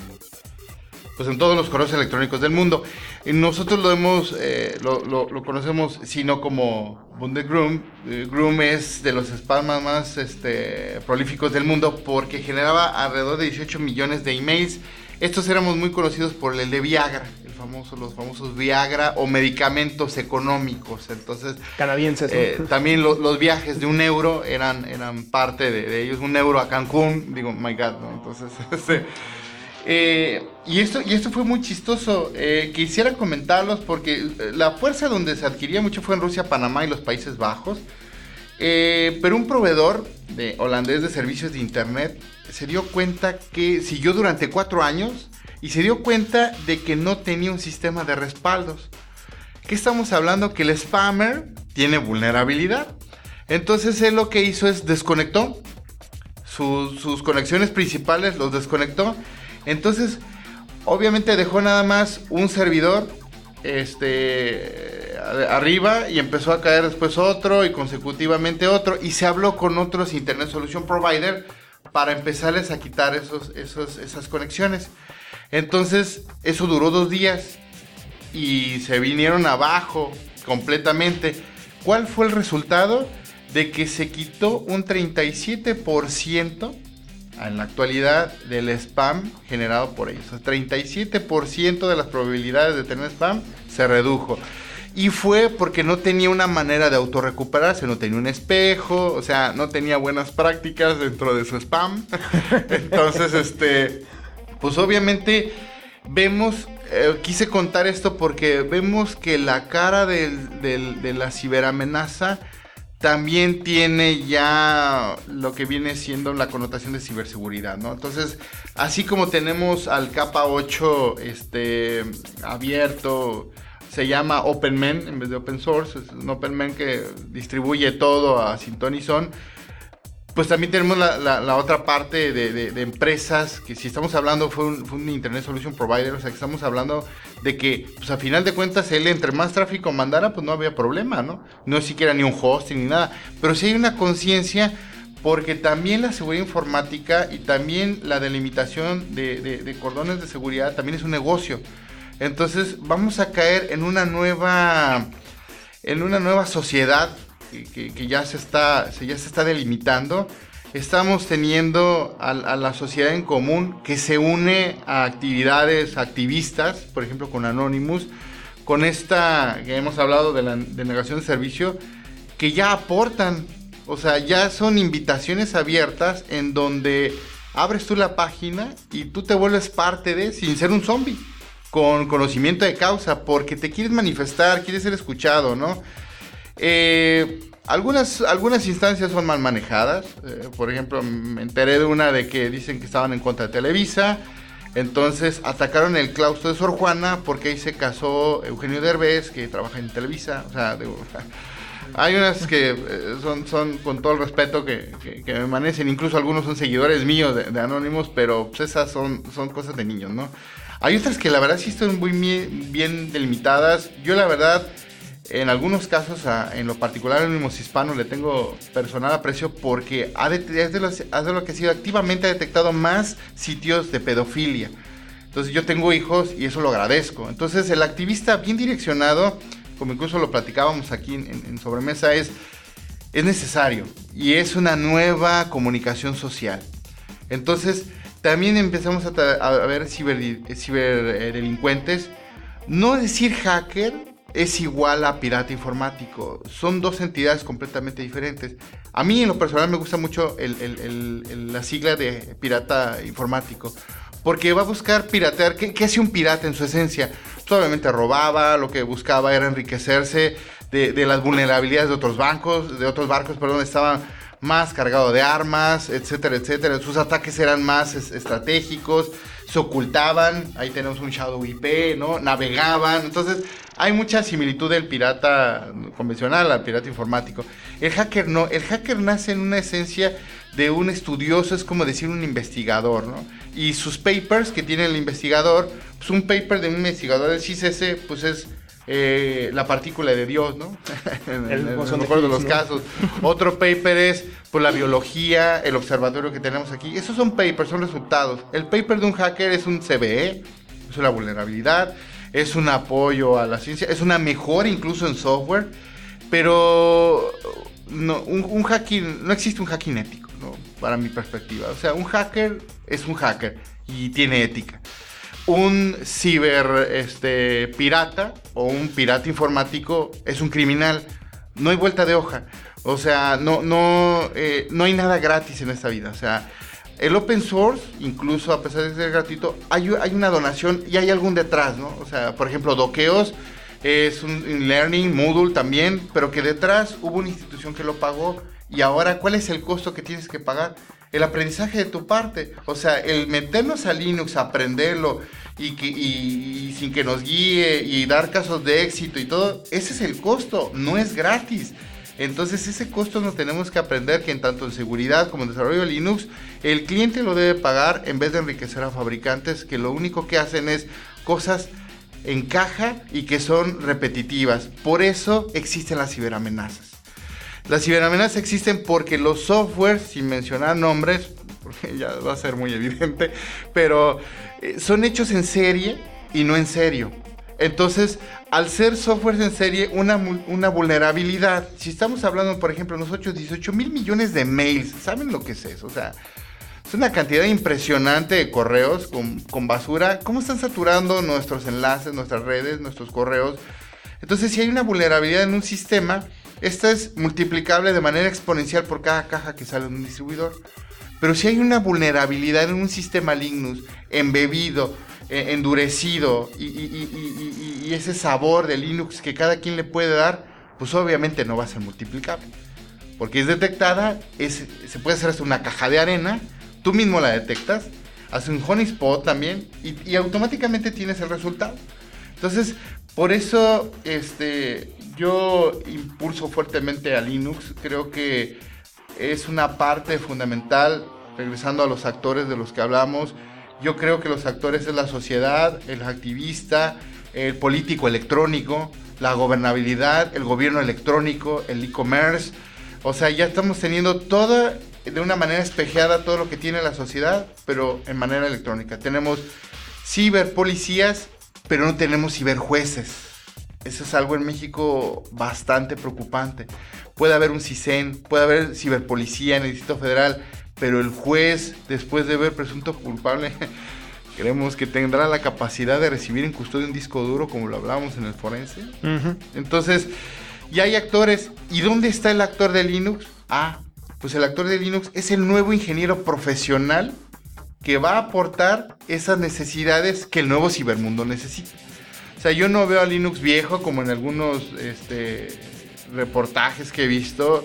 pues en todos los correos electrónicos del mundo. Y nosotros lo hemos, eh, lo, lo- lo conocemos, sino como Bundesgroom. Groom. Eh, Groom es de los spam más, más, este, prolíficos del mundo porque generaba alrededor de 18 millones de emails. Estos éramos muy conocidos por el de Viagra, el famoso, los famosos Viagra o medicamentos económicos. Entonces, Canadienses. ¿no? eh, también lo- los viajes de un euro eran, eran parte de, de ellos. Un euro a Cancún, digo, my God, ¿no? Entonces, [laughs] este, eh, y, esto, y esto fue muy chistoso. Eh, quisiera comentarlos porque eh, la fuerza donde se adquiría mucho fue en Rusia, Panamá y los Países Bajos. Eh, pero un proveedor de holandés de servicios de internet se dio cuenta que siguió durante cuatro años y se dio cuenta de que no tenía un sistema de respaldos. ¿Qué estamos hablando? Que el spammer tiene vulnerabilidad. Entonces él lo que hizo es desconectó sus, sus conexiones principales, los desconectó. Entonces, obviamente dejó nada más un servidor este, arriba y empezó a caer después otro y consecutivamente otro. Y se habló con otros Internet Solution Provider para empezarles a quitar esos, esos, esas conexiones. Entonces, eso duró dos días y se vinieron abajo completamente. ¿Cuál fue el resultado? De que se quitó un 37% en la actualidad del spam generado por ellos. Sea, 37% de las probabilidades de tener spam se redujo. Y fue porque no tenía una manera de autorrecuperarse, no tenía un espejo, o sea, no tenía buenas prácticas dentro de su spam. [laughs] Entonces, este, pues obviamente vemos, eh, quise contar esto porque vemos que la cara del- del- de la ciberamenaza también tiene ya lo que viene siendo la connotación de ciberseguridad, ¿no? Entonces, así como tenemos al capa 8 este, abierto, se llama OpenMen en vez de open source, es un OpenMen que distribuye todo a Sinton y Son, pues también tenemos la, otra parte de, empresas que si estamos hablando fue un, Internet Solution Provider, o sea que estamos hablando de que pues a final de cuentas él entre más tráfico mandara pues no había problema, ¿no? No siquiera ni un hosting ni nada, pero sí hay una conciencia porque también la seguridad informática y también la delimitación de, de- de cordones de seguridad también es un negocio. Entonces vamos a caer en una nueva en una nueva sociedad que, ya, se está, se- ya se está delimitando, estamos teniendo a, a la sociedad en común que se une a actividades activistas, por ejemplo con Anonymous, con esta que hemos hablado de la denegación de servicio, que ya aportan, o sea, ya son invitaciones abiertas en donde abres tú la página y tú te vuelves parte de sin ser un zombie con conocimiento de causa, porque te quieres manifestar, quieres ser escuchado, ¿no? Eh, algunas, algunas instancias son mal manejadas. eh, por ejemplo, me enteré de una de que dicen que estaban en contra de Televisa. Entonces atacaron el claustro de Sor Juana porque ahí se casó Eugenio Derbez, que trabaja en Televisa. O sea, [laughs] hay unas que eh, son, son con todo el respeto que, que- que me amanecen. Incluso algunos son seguidores míos de, de Anónimos, pero pues esas son, son cosas de niños, ¿no? Hay otras que la verdad sí están muy bien delimitadas. Yo la verdad, en algunos casos, en lo particular en los hispanos, le tengo personal aprecio porque ha de, es, de los, de lo que ha sido activamente ha detectado más sitios de pedofilia. Entonces yo tengo hijos y eso lo agradezco. Entonces el activista bien direccionado, como incluso lo platicábamos aquí en, sobremesa, es, es necesario y es una nueva comunicación social. Entonces también empezamos a, ver ciberdelincuentes. no decir hacker es igual a pirata informático. Son dos entidades completamente diferentes. A mí en lo personal me gusta mucho la sigla de pirata informático porque va a buscar piratear. ¿Qué, ¿Qué, hace un pirata en su esencia? Pues, obviamente robaba, lo que buscaba era enriquecerse de, las vulnerabilidades de otros bancos, de otros barcos, perdón, estaban más cargado de armas, etcétera, etcétera. Sus ataques eran más estratégicos, se ocultaban, ahí tenemos un Shadow IP, ¿no? Navegaban, entonces hay mucha similitud del pirata convencional al pirata informático. El hacker no, el hacker nace en una esencia de un estudioso, es como decir un investigador, ¿no? Y sus papers que tiene el investigador, pues un paper de un investigador del CISS, pues es eh, la partícula de Dios, ¿no? [laughs] en el, mejor de los casos. Otro paper es pues, la biología, el observatorio que tenemos aquí. Esos son papers, son resultados. El paper de un hacker es un CVE, es una vulnerabilidad, es un apoyo a la ciencia, es una mejora incluso en software, pero no, un hacking, no existe un hacking ético para mi perspectiva. O sea, un hacker es un hacker y tiene ética. Un ciber este, pirata o un pirata informático es un criminal. No hay vuelta de hoja. O sea, no, no, eh, no hay nada gratis en esta vida. O sea, el open source, incluso a pesar de ser gratuito, hay, hay una donación y hay algún detrás, ¿no? O sea, por ejemplo, Doqueos es un learning, Moodle también, pero que detrás hubo una institución que lo pagó y ahora, ¿cuál es el costo que tienes que pagar? El aprendizaje de tu parte. O sea, el meternos a Linux, aprenderlo y, y, sin que nos guíe y dar casos de éxito y todo, ese es el costo, no es gratis. Entonces ese costo no tenemos que aprender que en tanto en seguridad como en desarrollo de Linux, el cliente lo debe pagar en vez de enriquecer a fabricantes que lo único que hacen es cosas en caja y que son repetitivas. Por eso existen las ciberamenazas. Las ciberamenazas existen porque los softwares, sin mencionar nombres, [laughs] porque ya va a ser muy evidente, pero eh, son hechos en serie y no en serio. Entonces, al ser softwares en serie, una, una vulnerabilidad, si estamos hablando, por ejemplo, nosotros 18 mil millones de mails, ¿saben lo que es eso? O sea, es una cantidad impresionante de correos con, con basura. ¿Cómo están saturando nuestros enlaces, nuestras redes, nuestros correos? Entonces, si hay una vulnerabilidad en un sistema, esta es multiplicable de manera exponencial por cada caja que sale de un distribuidor. Pero si hay una vulnerabilidad en un sistema Linux embebido, eh, endurecido y, ese sabor de Linux que cada quien le puede dar, pues obviamente no va a ser multiplicable. Porque es detectada, se puede hacer hasta una caja de arena, tú mismo la detectas, hace un honeyspot también y, automáticamente tienes el resultado. Entonces, por eso este, yo impulso fuertemente a Linux. Creo que es una parte fundamental, regresando a los actores de los que hablamos. Yo creo que los actores es la sociedad, el activista, el político electrónico, la gobernabilidad, el gobierno electrónico, el e-commerce. O sea, ya estamos teniendo todo de una manera espejeada todo lo que tiene la sociedad, pero en manera electrónica. Tenemos ciberpolicías, pero no tenemos ciberjueces. Eso es algo en México bastante preocupante. Puede haber un CISEN, puede haber ciberpolicía en el Distrito Federal, pero el juez, después de ver presunto culpable, [laughs] creemos que tendrá la capacidad de recibir en custodia un disco duro, como lo hablábamos en el forense. Entonces, ya hay actores. ¿Y dónde está el actor de Linux? Ah, pues el actor de Linux es el nuevo ingeniero profesional que va a aportar esas necesidades que el nuevo cibermundo necesita. O sea, yo no veo a Linux viejo como en algunos este, reportajes que he visto.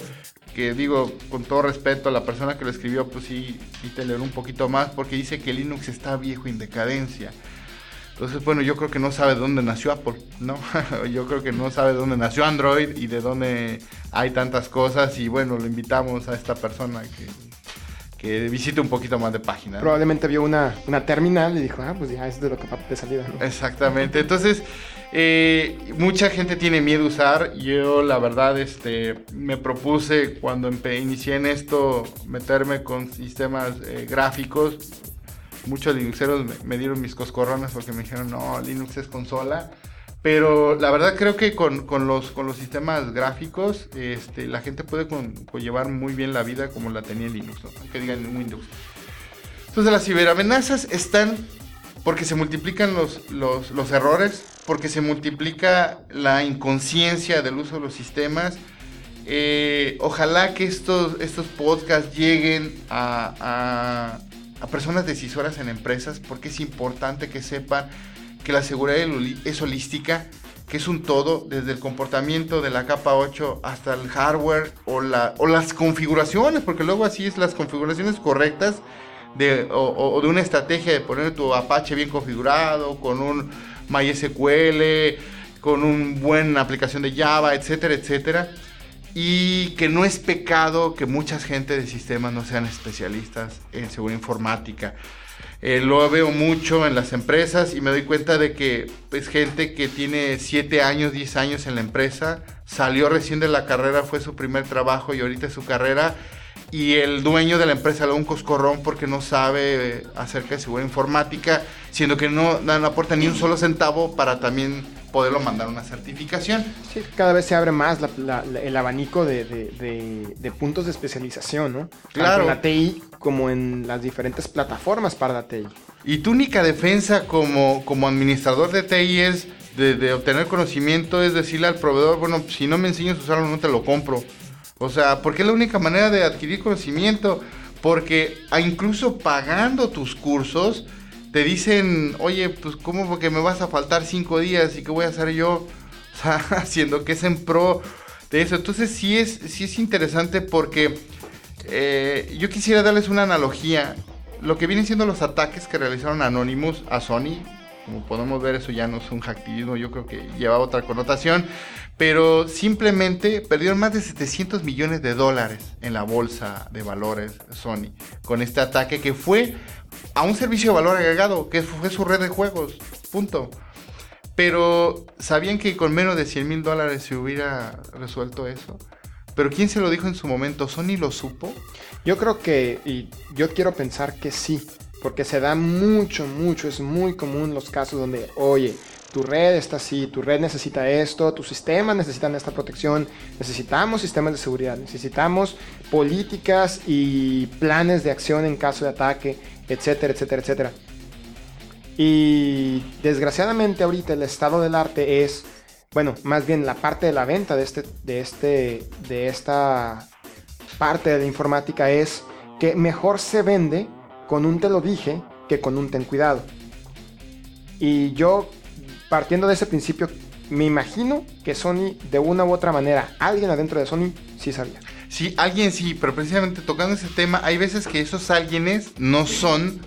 Que digo, con todo respeto a la persona que lo escribió, pues sí, sí te leer un poquito más, porque dice que Linux está viejo en decadencia. Entonces, bueno, yo creo que no sabe dónde nació Apple, ¿no? [laughs] yo creo que no sabe dónde nació Android y de dónde hay tantas cosas. Y bueno, lo invitamos a esta persona que, que visite un poquito más de página. ¿no? Probablemente vio una, una terminal y dijo, ah, pues ya es de lo que va de salida. ¿no? Exactamente. Entonces, eh, mucha gente tiene miedo a usar. Yo, la verdad, este, me propuse cuando inicié en esto meterme con sistemas eh, gráficos. Muchos Linuxeros me, me dieron mis coscorrones porque me dijeron, no, Linux es consola. Pero la verdad creo que con, los, con los sistemas gráficos este, la gente puede con- muy bien la vida como la tenía en Linux, que digan en Windows. Entonces las ciberamenazas están porque se multiplican los, los, los errores, porque se multiplica la inconsciencia del uso de los sistemas. Eh, ojalá que estos, estos podcasts lleguen a, a- personas decisoras en empresas, porque es importante que sepan que la seguridad es holística, que es un todo, desde el comportamiento de la capa 8 hasta el hardware o, la, o las configuraciones, porque luego así es las configuraciones correctas de, o de una estrategia de poner tu Apache bien configurado, con un MySQL, con una buena aplicación de Java, etcétera, etcétera. Y que no es pecado que mucha gente de sistemas no sean especialistas en seguridad informática. Eh, lo veo mucho en las empresas y me doy cuenta de que es gente que tiene 7 años, 10 años en la empresa, salió recién de la carrera, fue su primer trabajo y ahorita es su carrera. Y el dueño de la empresa le da un coscorrón porque no sabe acerca de seguridad informática, siendo que no, no aporta ni un solo centavo para también poderlo mandar una certificación. Sí, cada vez se abre más la- la- la- el abanico de, de- de- de puntos de especialización, ¿no? Claro. Tanto en la TI como en las diferentes plataformas para la TI. Y tu única defensa como, como administrador de TI es de, de obtener conocimiento, es decirle al proveedor, bueno, si no me enseñas a usarlo, no te lo compro. O sea, porque es la única manera de adquirir conocimiento. Porque incluso pagando tus cursos, te dicen, oye, pues ¿cómo que me vas a faltar cinco días y qué voy a hacer yo? [laughs] Haciendo que es en pro de eso. Entonces sí es, sí es interesante porque eh, yo quisiera darles una analogía. Lo que vienen siendo los ataques que realizaron Anonymous a Sony, como podemos ver, eso ya no es un hacktivismo, yo creo que lleva otra connotación, pero simplemente perdieron más de 700 millones de dólares en la bolsa de valores Sony con este ataque que fue a un servicio de valor agregado, que fue su red de juegos, punto. Pero sabían que con menos de 100 mil dólares se hubiera resuelto eso. Pero ¿quién se lo dijo en su momento? ¿Sony lo supo? Yo creo que, y yo quiero pensar que sí, porque se da mucho, mucho, es muy común los casos donde, oye, tu red está así, tu red necesita esto, tus sistemas necesitan esta protección, necesitamos sistemas de seguridad, necesitamos políticas y planes de acción en caso de ataque, etcétera, etcétera, etcétera. Y desgraciadamente ahorita el estado del arte es, bueno, más bien la parte de la venta de este, de este, de esta parte de la informática es que mejor se vende con un te lo dije que con un ten cuidado. Y yo, partiendo de ese principio, me imagino que Sony, de una u otra manera, alguien adentro de Sony sí sabía. Sí, alguien sí, pero precisamente tocando ese tema, hay veces que esos alguienes no son,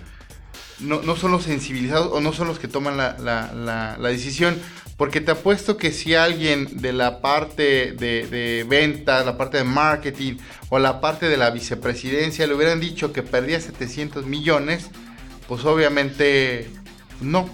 no, no son los sensibilizados o no son los que toman la, la- la- la decisión. Porque te apuesto que si alguien de la parte de, de ventas, la parte de marketing o la parte de la vicepresidencia le hubieran dicho que perdía 700 millones, pues obviamente no.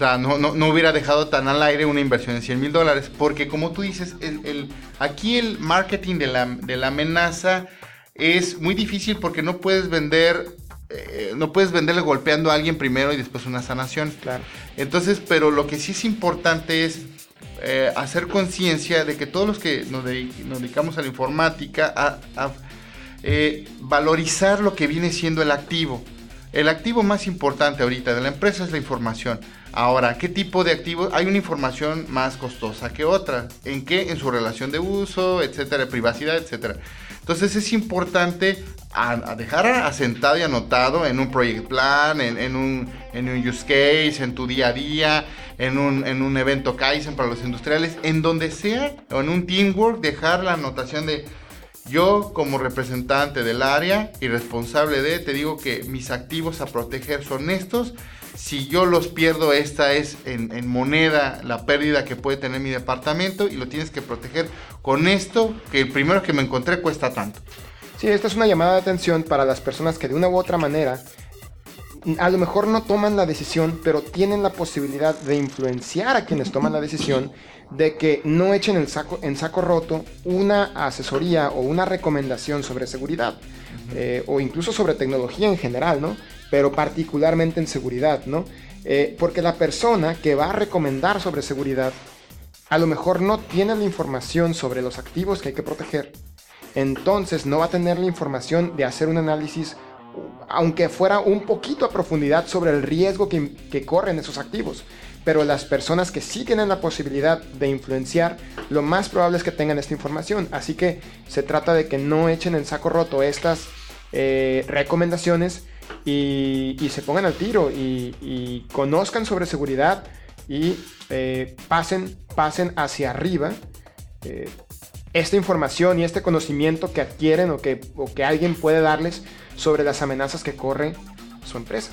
O sea, no, no, no hubiera dejado tan al aire una inversión de 100 mil dólares. Porque como tú dices, el, el- aquí el marketing de la, de la amenaza es muy difícil porque no puedes vender, eh, no puedes venderle golpeando a alguien primero y después una sanación. Claro. Entonces, pero lo que sí es importante es eh, hacer conciencia de que todos los que nos, dedi- nos dedicamos a la informática, a, a, eh, valorizar lo que viene siendo el activo. El activo más importante ahorita de la empresa es la información. Ahora, ¿qué tipo de activo? Hay una información más costosa que otra. ¿En qué? En su relación de uso, etcétera, privacidad, etcétera. Entonces es importante a, dejar asentado y anotado en un project plan, en, en un, en un use case, en tu día a día, en un, en un evento Kaizen para los industriales, en donde sea, o en un teamwork, dejar la anotación de yo como representante del área y responsable de, te digo que mis activos a proteger son estos. Si yo los pierdo, esta es en, moneda la pérdida que puede tener mi departamento y lo tienes que proteger con esto, que el primero que me encontré cuesta tanto. Sí, esta es una llamada de atención para las personas que de una u otra manera a lo mejor no toman la decisión, pero tienen la posibilidad de influenciar a quienes toman la decisión de que no echen el saco, en saco roto una asesoría o una recomendación sobre seguridad, eh, o incluso sobre tecnología en general, ¿no? Pero particularmente en seguridad, ¿no? Eh, porque la persona que va a recomendar sobre seguridad a lo mejor no tiene la información sobre los activos que hay que proteger, entonces no va a tener la información de hacer un análisis aunque fuera un poquito a profundidad sobre el riesgo que, que, corren esos activos. Pero las personas que sí tienen la posibilidad de influenciar, lo más probable es que tengan esta información. Así que se trata de que no echen en saco roto estas eh, recomendaciones y, se pongan al tiro y, y conozcan sobre seguridad y eh, pasen, pasen hacia arriba. Eh, esta información y este conocimiento que adquieren o que, o que alguien puede darles sobre las amenazas que corre su empresa.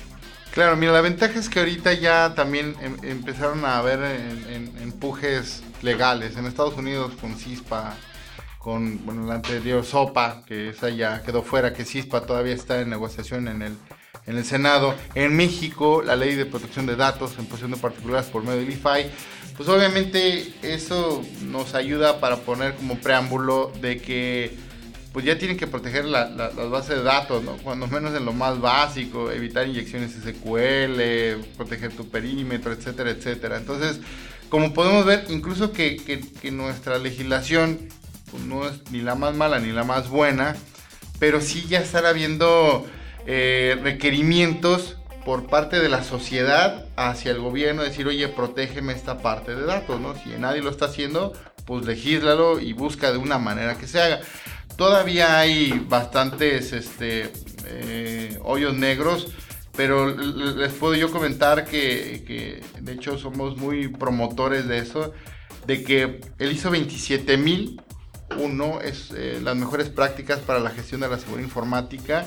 Claro, mira, la ventaja es que ahorita ya también em empezaron a haber en, en, empujes legales. En Estados Unidos con CISPA, con bueno, la anterior SOPA, que esa ya quedó fuera, que CISPA todavía está en negociación en el, en el Senado. En México, la ley de protección de datos en posesión de particulares por medio del IFAI. Pues obviamente eso nos ayuda para poner como preámbulo de que pues ya tienen que proteger la, la, las bases de datos, ¿no? Cuando menos en lo más básico, evitar inyecciones SQL, proteger tu perímetro, etcétera, etcétera. Entonces, como podemos ver, incluso que nuestra legislación pues, no es ni la más mala ni la más buena, pero sí ya están habiendo eh, requerimientos por parte de la sociedad hacia el gobierno, decir, oye, protégeme esta parte de datos, ¿no? Si nadie lo está haciendo, pues legíslalo y busca de una manera que se haga. Todavía hay bastantes este, eh, hoyos negros, pero les puedo yo comentar que, de hecho somos muy promotores de eso, de que el ISO 27001 es eh, las mejores prácticas para la gestión de la seguridad informática.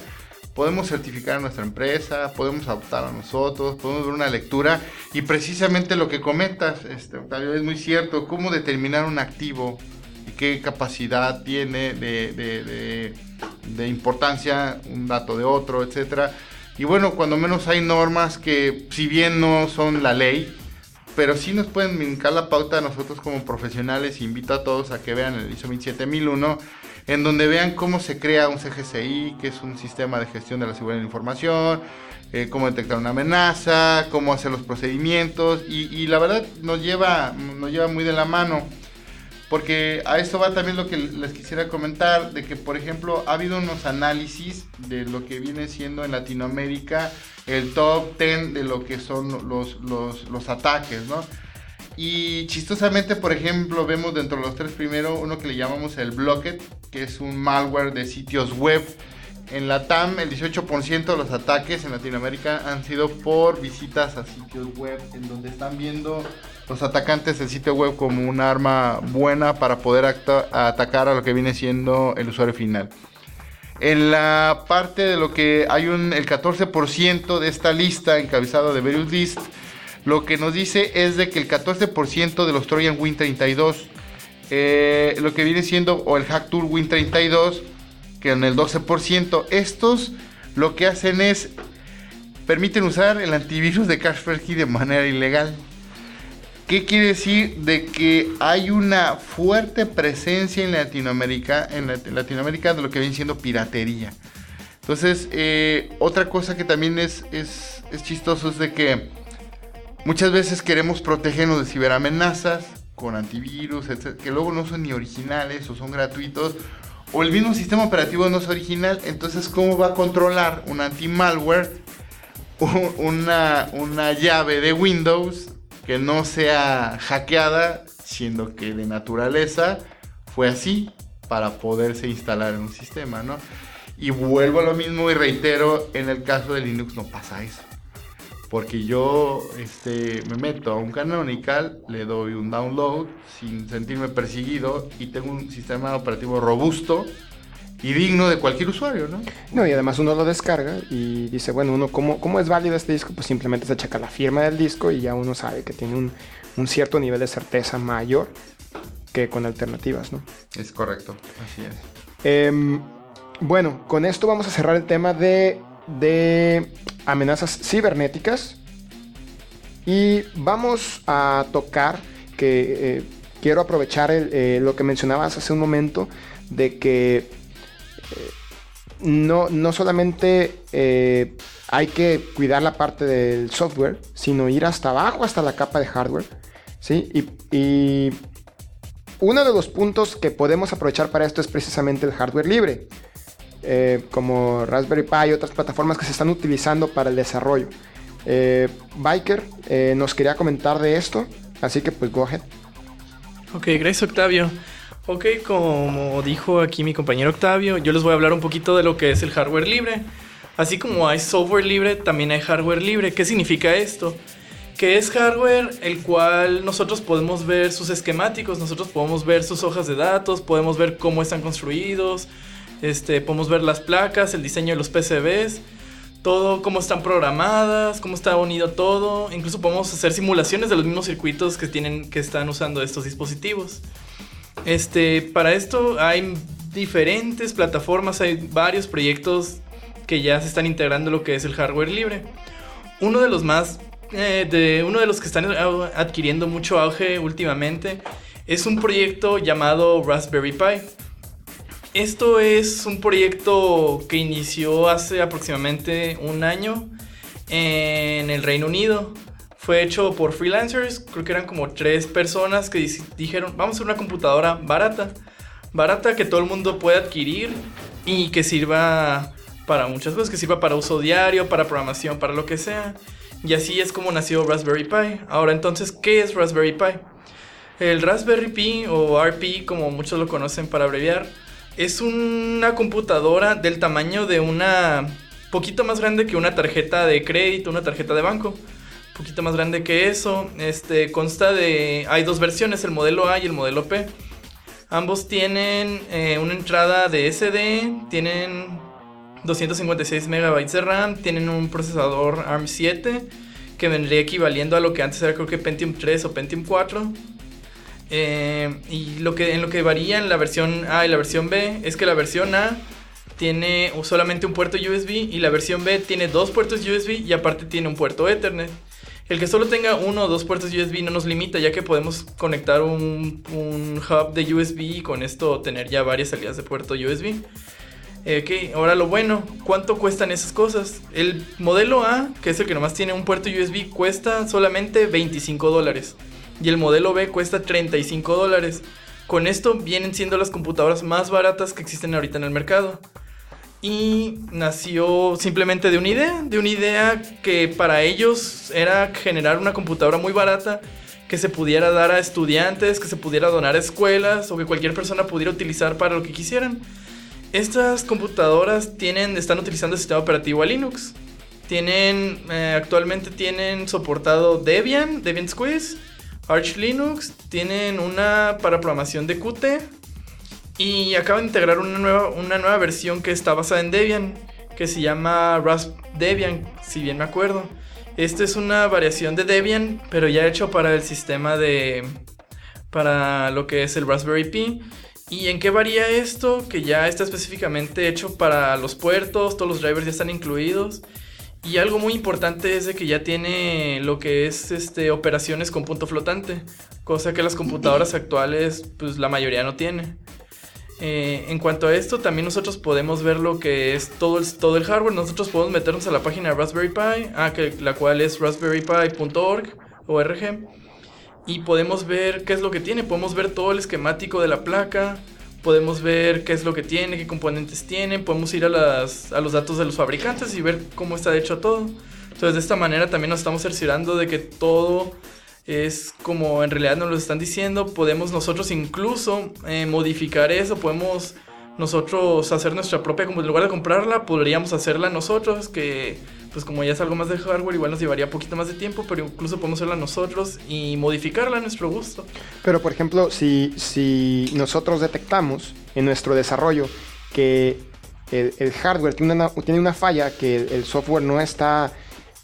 Podemos certificar a nuestra empresa, podemos adoptar a nosotros, podemos ver una lectura y precisamente lo que comentas, este, Octavio, es muy cierto, cómo determinar un activo, qué capacidad tiene de, de, de, de, importancia un dato de otro, etcétera. Y bueno, cuando menos hay normas que, si bien no son la ley, pero sí nos pueden brincar la pauta a nosotros como profesionales. Invito a todos a que vean el ISO 27001, en donde vean cómo se crea un CGCI, que es un sistema de gestión de la seguridad de la información, eh, cómo detectar una amenaza, cómo hacer los procedimientos, y, y la verdad nos lleva, nos lleva muy de la mano porque a esto va también lo que les quisiera comentar, de que por ejemplo ha habido unos análisis de lo que viene siendo en Latinoamérica el top 10 de lo que son los, los, los ataques, ¿no? Y chistosamente, por ejemplo, vemos dentro de los tres primeros uno que le llamamos el Blocket, que es un malware de sitios web. En la TAM, el 18% de los ataques en Latinoamérica han sido por visitas a sitios web, en donde están viendo los atacantes el sitio web como un arma buena para poder atacar a lo que viene siendo el usuario final. En la parte de lo que hay un el 14% de esta lista encabezada de Various List, lo que nos dice es de que el 14% de los Trojan Win32, eh, lo que viene siendo, o el Hack Tool Win32, que en el 12%, estos lo que hacen es permiten usar el antivirus de Kaspersky de manera ilegal. ¿Qué quiere decir? De que hay una fuerte presencia en Latinoamérica, en Latinoamérica de lo que viene siendo piratería. Entonces, eh, otra cosa que también es, es, es, chistoso es de que muchas veces queremos protegernos de ciberamenazas con antivirus, etc., que luego no son ni originales o son gratuitos, o el mismo sistema operativo no es original. Entonces, ¿cómo va a controlar un anti-malware, una, una llave de Windows que no sea hackeada, siendo que de naturaleza fue así para poderse instalar en un sistema, ¿no? Y vuelvo a lo mismo y reitero, en el caso de Linux no pasa eso. Porque yo este, me meto a un canonical, le doy un download sin sentirme perseguido y tengo un sistema operativo robusto y digno de cualquier usuario, ¿no? No, y además uno lo descarga y dice, bueno, uno, ¿cómo, cómo es válido este disco? Pues simplemente se checa la firma del disco y ya uno sabe que tiene un, un cierto nivel de certeza mayor que con alternativas, ¿no? Es correcto, así es. Eh, bueno, con esto vamos a cerrar el tema de, de amenazas cibernéticas. Y vamos a tocar que eh, quiero aprovechar eh, lo que mencionabas hace un momento de que eh, no, no, solamente hay que cuidar la parte del software, sino ir hasta abajo, hasta la capa de hardware. ¿sí? Y, y uno de los puntos que podemos aprovechar para esto es precisamente el hardware libre. Eh, como Raspberry Pi y otras plataformas que se están utilizando para el desarrollo. Eh, Biker eh, nos quería comentar de esto, así que pues go ahead. Ok, gracias Octavio. Ok, como dijo aquí mi compañero Octavio, yo les voy a hablar un poquito de lo que es el hardware libre. Así como hay software libre, también hay hardware libre. ¿Qué significa esto? Que es hardware el cual nosotros podemos ver sus esquemáticos, nosotros podemos ver sus hojas de datos, podemos ver cómo están construidos, este, podemos ver las placas, el diseño de los PCBs, todo, cómo están programadas, cómo está unido todo. Incluso podemos hacer simulaciones de los mismos circuitos que, tienen, que están usando estos dispositivos. Este, para esto hay diferentes plataformas, hay varios proyectos que ya se están integrando lo que es el hardware libre. Uno de los más, eh, de, uno de los que están adquiriendo mucho auge últimamente es un proyecto llamado Raspberry Pi. Esto es un proyecto que inició hace aproximadamente un año en el Reino Unido. Fue hecho por freelancers, creo que eran como tres personas que dijeron, vamos a hacer una computadora barata, barata que todo el mundo puede adquirir y que sirva para muchas cosas, que sirva para uso diario, para programación, para lo que sea. Y así es como nació Raspberry Pi. Ahora entonces, ¿qué es Raspberry Pi? El Raspberry Pi o RP, como muchos lo conocen para abreviar, es una computadora del tamaño de una... Poquito más grande que una tarjeta de crédito, una tarjeta de banco. Poquito más grande que eso. Este consta de... Hay dos versiones, el modelo A y el modelo P. Ambos tienen eh, una entrada de SD, tienen 256 MB de RAM, tienen un procesador ARM 7 que vendría equivaliendo a lo que antes era creo que Pentium 3 o Pentium 4. Eh, y lo que, en lo que varía en la versión A y la versión B es que la versión A tiene solamente un puerto USB y la versión B tiene dos puertos USB y aparte tiene un puerto Ethernet. El que solo tenga uno o dos puertos USB no nos limita ya que podemos conectar un, hub de USB y con esto tener ya varias salidas de puerto USB. Eh, ahora lo bueno, ¿cuánto cuestan esas cosas? El modelo A, que es el que nomás tiene un puerto USB, cuesta solamente 25 dólares y el modelo B cuesta 35 dólares. Con esto vienen siendo las computadoras más baratas que existen ahorita en el mercado. Y nació simplemente de una idea, de una idea que para ellos era generar una computadora muy barata que se pudiera dar a estudiantes, que se pudiera donar a escuelas o que cualquier persona pudiera utilizar para lo que quisieran. Estas computadoras tienen, están utilizando el sistema operativo a Linux. Tienen, eh, actualmente tienen soportado Debian, Debian Squeeze Arch Linux, tienen una para programación de Qt y acaban de integrar una nueva, una nueva versión que está basada en Debian, que se llama Rasp Debian, si bien me acuerdo. Esta es una variación de Debian, pero ya hecho para el sistema de... para lo que es el Raspberry Pi. ¿Y en qué varía esto? Que ya está específicamente hecho para los puertos, todos los drivers ya están incluidos. Y algo muy importante es de que ya tiene lo que es este, operaciones con punto flotante, cosa que las computadoras actuales, pues la mayoría no tiene. Eh, en cuanto a esto, también nosotros podemos ver lo que es todo el, todo el hardware. Nosotros podemos meternos a la página Raspberry Pi, ah, que, la cual es raspberrypi.org, org, y podemos ver qué es lo que tiene. Podemos ver todo el esquemático de la placa, podemos ver qué es lo que tiene, qué componentes tiene, podemos ir a, las, a los datos de los fabricantes y ver cómo está hecho todo. Entonces de esta manera también nos estamos cerciorando de que todo es como en realidad nos lo están diciendo. Podemos nosotros incluso eh, modificar eso, podemos nosotros hacer nuestra propia, como en lugar de comprarla, podríamos hacerla nosotros, que pues como ya es algo más de hardware, igual nos llevaría poquito más de tiempo, pero incluso podemos hacerla nosotros y modificarla a nuestro gusto. Pero por ejemplo, si, si nosotros detectamos en nuestro desarrollo que el, hardware tiene una, tiene una falla, que el, software no está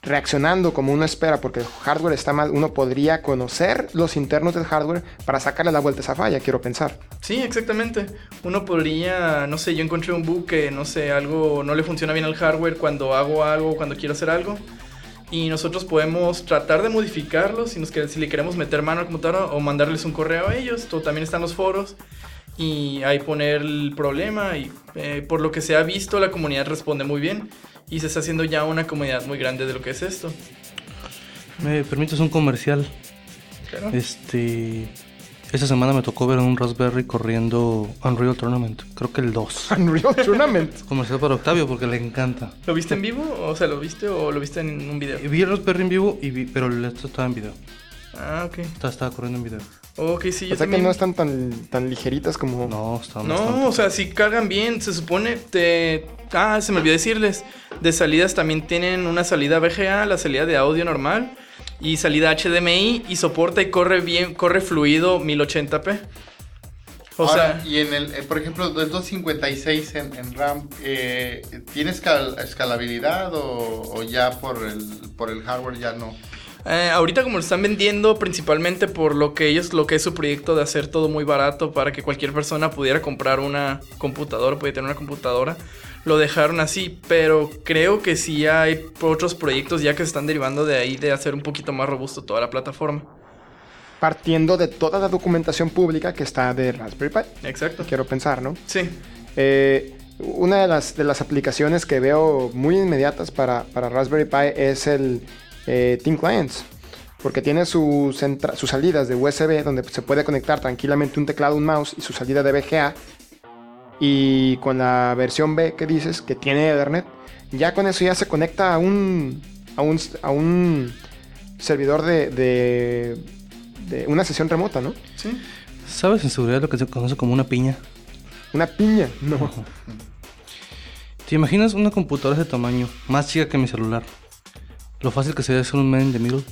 reaccionando como uno espera porque el hardware está mal, uno podría conocer los internos del hardware para sacarle la vuelta a esa falla, quiero pensar. Sí, exactamente. Uno podría, no sé, yo encontré un bug que, no sé, algo no le funciona bien al hardware cuando hago algo, cuando quiero hacer algo. Y nosotros podemos tratar de modificarlo si, nos, si le queremos meter mano al computador o mandarles un correo a ellos. También están los foros. Y ahí poner el problema. Y eh, por lo que se ha visto, la comunidad responde muy bien. Y se está haciendo ya una comunidad muy grande de lo que es esto. ¿Me permites un comercial? Claro. Este. Esta semana me tocó ver un Raspberry corriendo Unreal Tournament. Creo que el 2. [laughs] Unreal Tournament. [laughs] Comercial para Octavio porque le encanta. ¿Lo viste en vivo? O sea, ¿lo viste o lo viste en un video? Vi el Raspberry en vivo, y vi- pero el esto estaba en video. Ah, ok. Estaba, estaba corriendo en video. Ok, sí, yo O sea que no están tan, tan ligeritas como... No, estaba No, bastante. o sea, si cargan bien, se supone, te... Ah, se me olvidó decirles, de salidas también tienen una salida VGA, la salida de audio normal, y salida HDMI, y soporta y corre bien, corre fluido 1080p. O Ahora, sea, y en el, eh, por ejemplo, del 256 en, en RAM, eh, ¿tiene escal- escalabilidad o, o ya por el, por el hardware ya no? Eh, ahorita como lo están vendiendo principalmente por lo que ellos, lo que es su proyecto de hacer todo muy barato para que cualquier persona pudiera comprar una computadora, pudiera tener una computadora, lo dejaron así, pero creo que sí hay otros proyectos ya que se están derivando de ahí de hacer un poquito más robusto toda la plataforma. Partiendo de toda la documentación pública que está de Raspberry Pi. Exacto. Quiero pensar, ¿no? Sí. Eh, una de las, de las aplicaciones que veo muy inmediatas para, para Raspberry Pi es el eh, Team Clients. Porque tiene sus, salidas de USB donde se puede conectar tranquilamente un teclado, un mouse y su salida de VGA. Y con la versión B que dices, que tiene Ethernet, ya con eso ya se conecta a un, a un, a un servidor de, de, de una sesión remota, ¿no? Sí. ¿Sabes en seguridad lo que se conoce como una piña? Una piña, no. ¿Te imaginas una computadora de ese tamaño, más chica que mi celular? Lo fácil que sería hacer un man in the middle.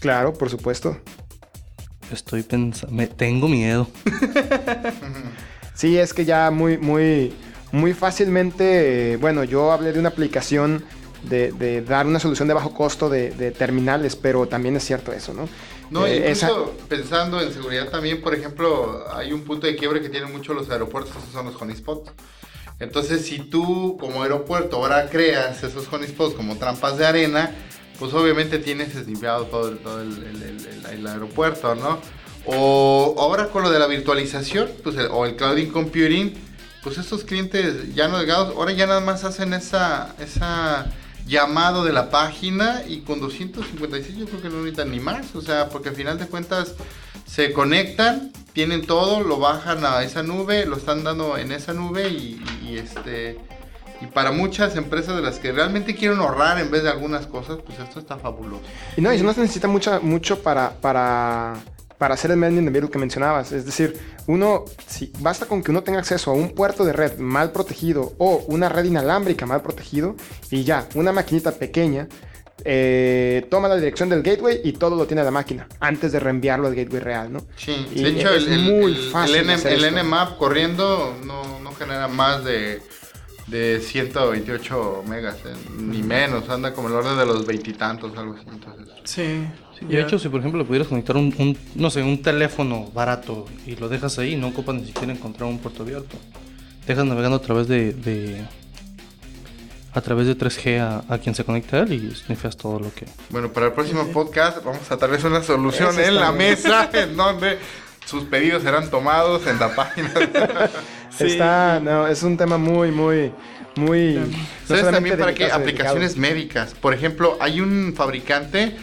Claro, por supuesto. Estoy pensando. Me tengo miedo. [laughs] Sí, es que ya muy, muy, muy fácilmente, bueno, yo hablé de una aplicación de, de dar una solución de bajo costo de, de terminales, pero también es cierto eso, ¿no? No, Eh, esa- incluso pensando en seguridad también, por ejemplo, hay un punto de quiebre que tienen mucho los aeropuertos, esos son los hotspots. Entonces, si tú como aeropuerto ahora creas esos hotspots como trampas de arena, pues obviamente tienes eslimpiado todo, el, todo el, aeropuerto, ¿no? O ahora con lo de la virtualización, pues o el clouding computing, pues estos clientes ya no delgados, ahora ya nada más hacen esa, esa llamado de la página y con 256 yo creo que no necesitan ni más, o sea, porque al final de cuentas se conectan, tienen todo, lo bajan a esa nube, lo están dando en esa nube y, este y para muchas empresas de las que realmente quieren ahorrar en vez de algunas cosas, pues esto está fabuloso. Y no, y no se necesita mucha, mucho para, para, para hacer el the middle que mencionabas. Es decir, uno, basta con que uno tenga acceso a un puerto de red mal protegido o una red inalámbrica mal protegido y ya, una maquinita pequeña eh, toma la dirección del gateway y todo lo tiene la máquina antes de reenviarlo al gateway real, ¿no? Sí, Y de hecho es el, muy el- fácil el N- hacer el esto. Nmap corriendo no, no genera más de, de 128 megas, eh, ni menos, anda como el orden de los veintitantos, algo así. Entonces, Sí. Y de hecho, si por ejemplo le pudieras conectar un, un, no sé, un teléfono barato y lo dejas ahí, no ocupas ni siquiera encontrar un puerto abierto. Dejas navegando a través de, de- a través de 3G a, a quien se conecta a él y sniffas todo lo que... bueno, para el próximo podcast vamos a darles una solución en la bien. mesa [laughs] en donde sus pedidos serán tomados en la página. [laughs] Está, no, es un tema muy, muy, muy... no ¿Sabes también para qué? Aplicaciones delicado. médicas. Por ejemplo, hay un fabricante,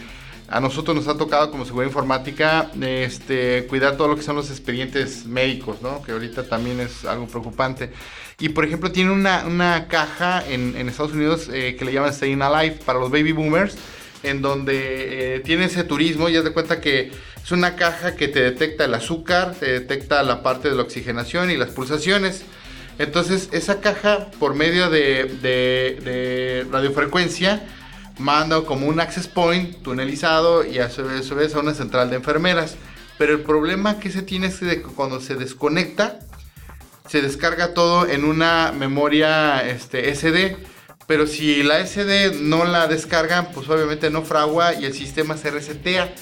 a nosotros nos ha tocado como seguridad informática, este, cuidar todo lo que son los expedientes médicos, ¿no? Que ahorita también es algo preocupante. Y por ejemplo, tiene una, una caja en, en Estados Unidos eh, que le llaman Staying Alive para los baby boomers, en donde eh, tiene ese turismo y de cuenta que es una caja que te detecta el azúcar, te detecta la parte de la oxigenación y las pulsaciones. Entonces, esa caja, por medio de, de- radiofrecuencia, manda como un access point tunelizado y a su vez a una central de enfermeras. Pero el problema que se tiene es que cuando se desconecta, se descarga todo en una memoria este, SD. Pero si la SD no la descargan, pues obviamente no fragua y el sistema se resetea,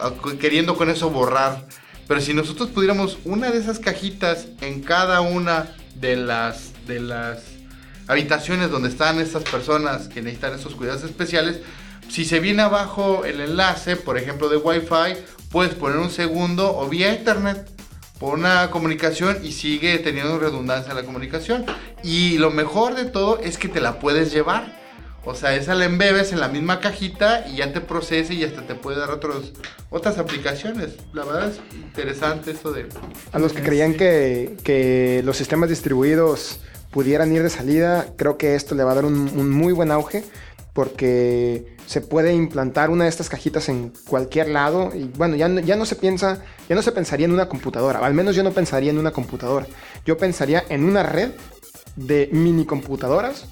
ah, queriendo con eso borrar. Pero si nosotros pudiéramos una de esas cajitas en cada una de las, de las habitaciones donde están estas personas que necesitan esos cuidados especiales, si se viene abajo el enlace, por ejemplo de Wi-Fi, puedes poner un segundo o vía Ethernet por una comunicación y sigue teniendo redundancia en la comunicación. Y lo mejor de todo es que te la puedes llevar. O sea, esa la embebes en la misma cajita y ya te procesa y hasta te puede dar otros, otras aplicaciones. La verdad es interesante esto de... A los que creían que, que los sistemas distribuidos pudieran ir de salida, creo que esto le va a dar un, un muy buen auge porque se puede implantar una de estas cajitas en cualquier lado y bueno, ya, no- ya no se piensa, ya no se pensaría en una computadora, al menos yo no pensaría en una computadora, yo pensaría en una red de mini computadoras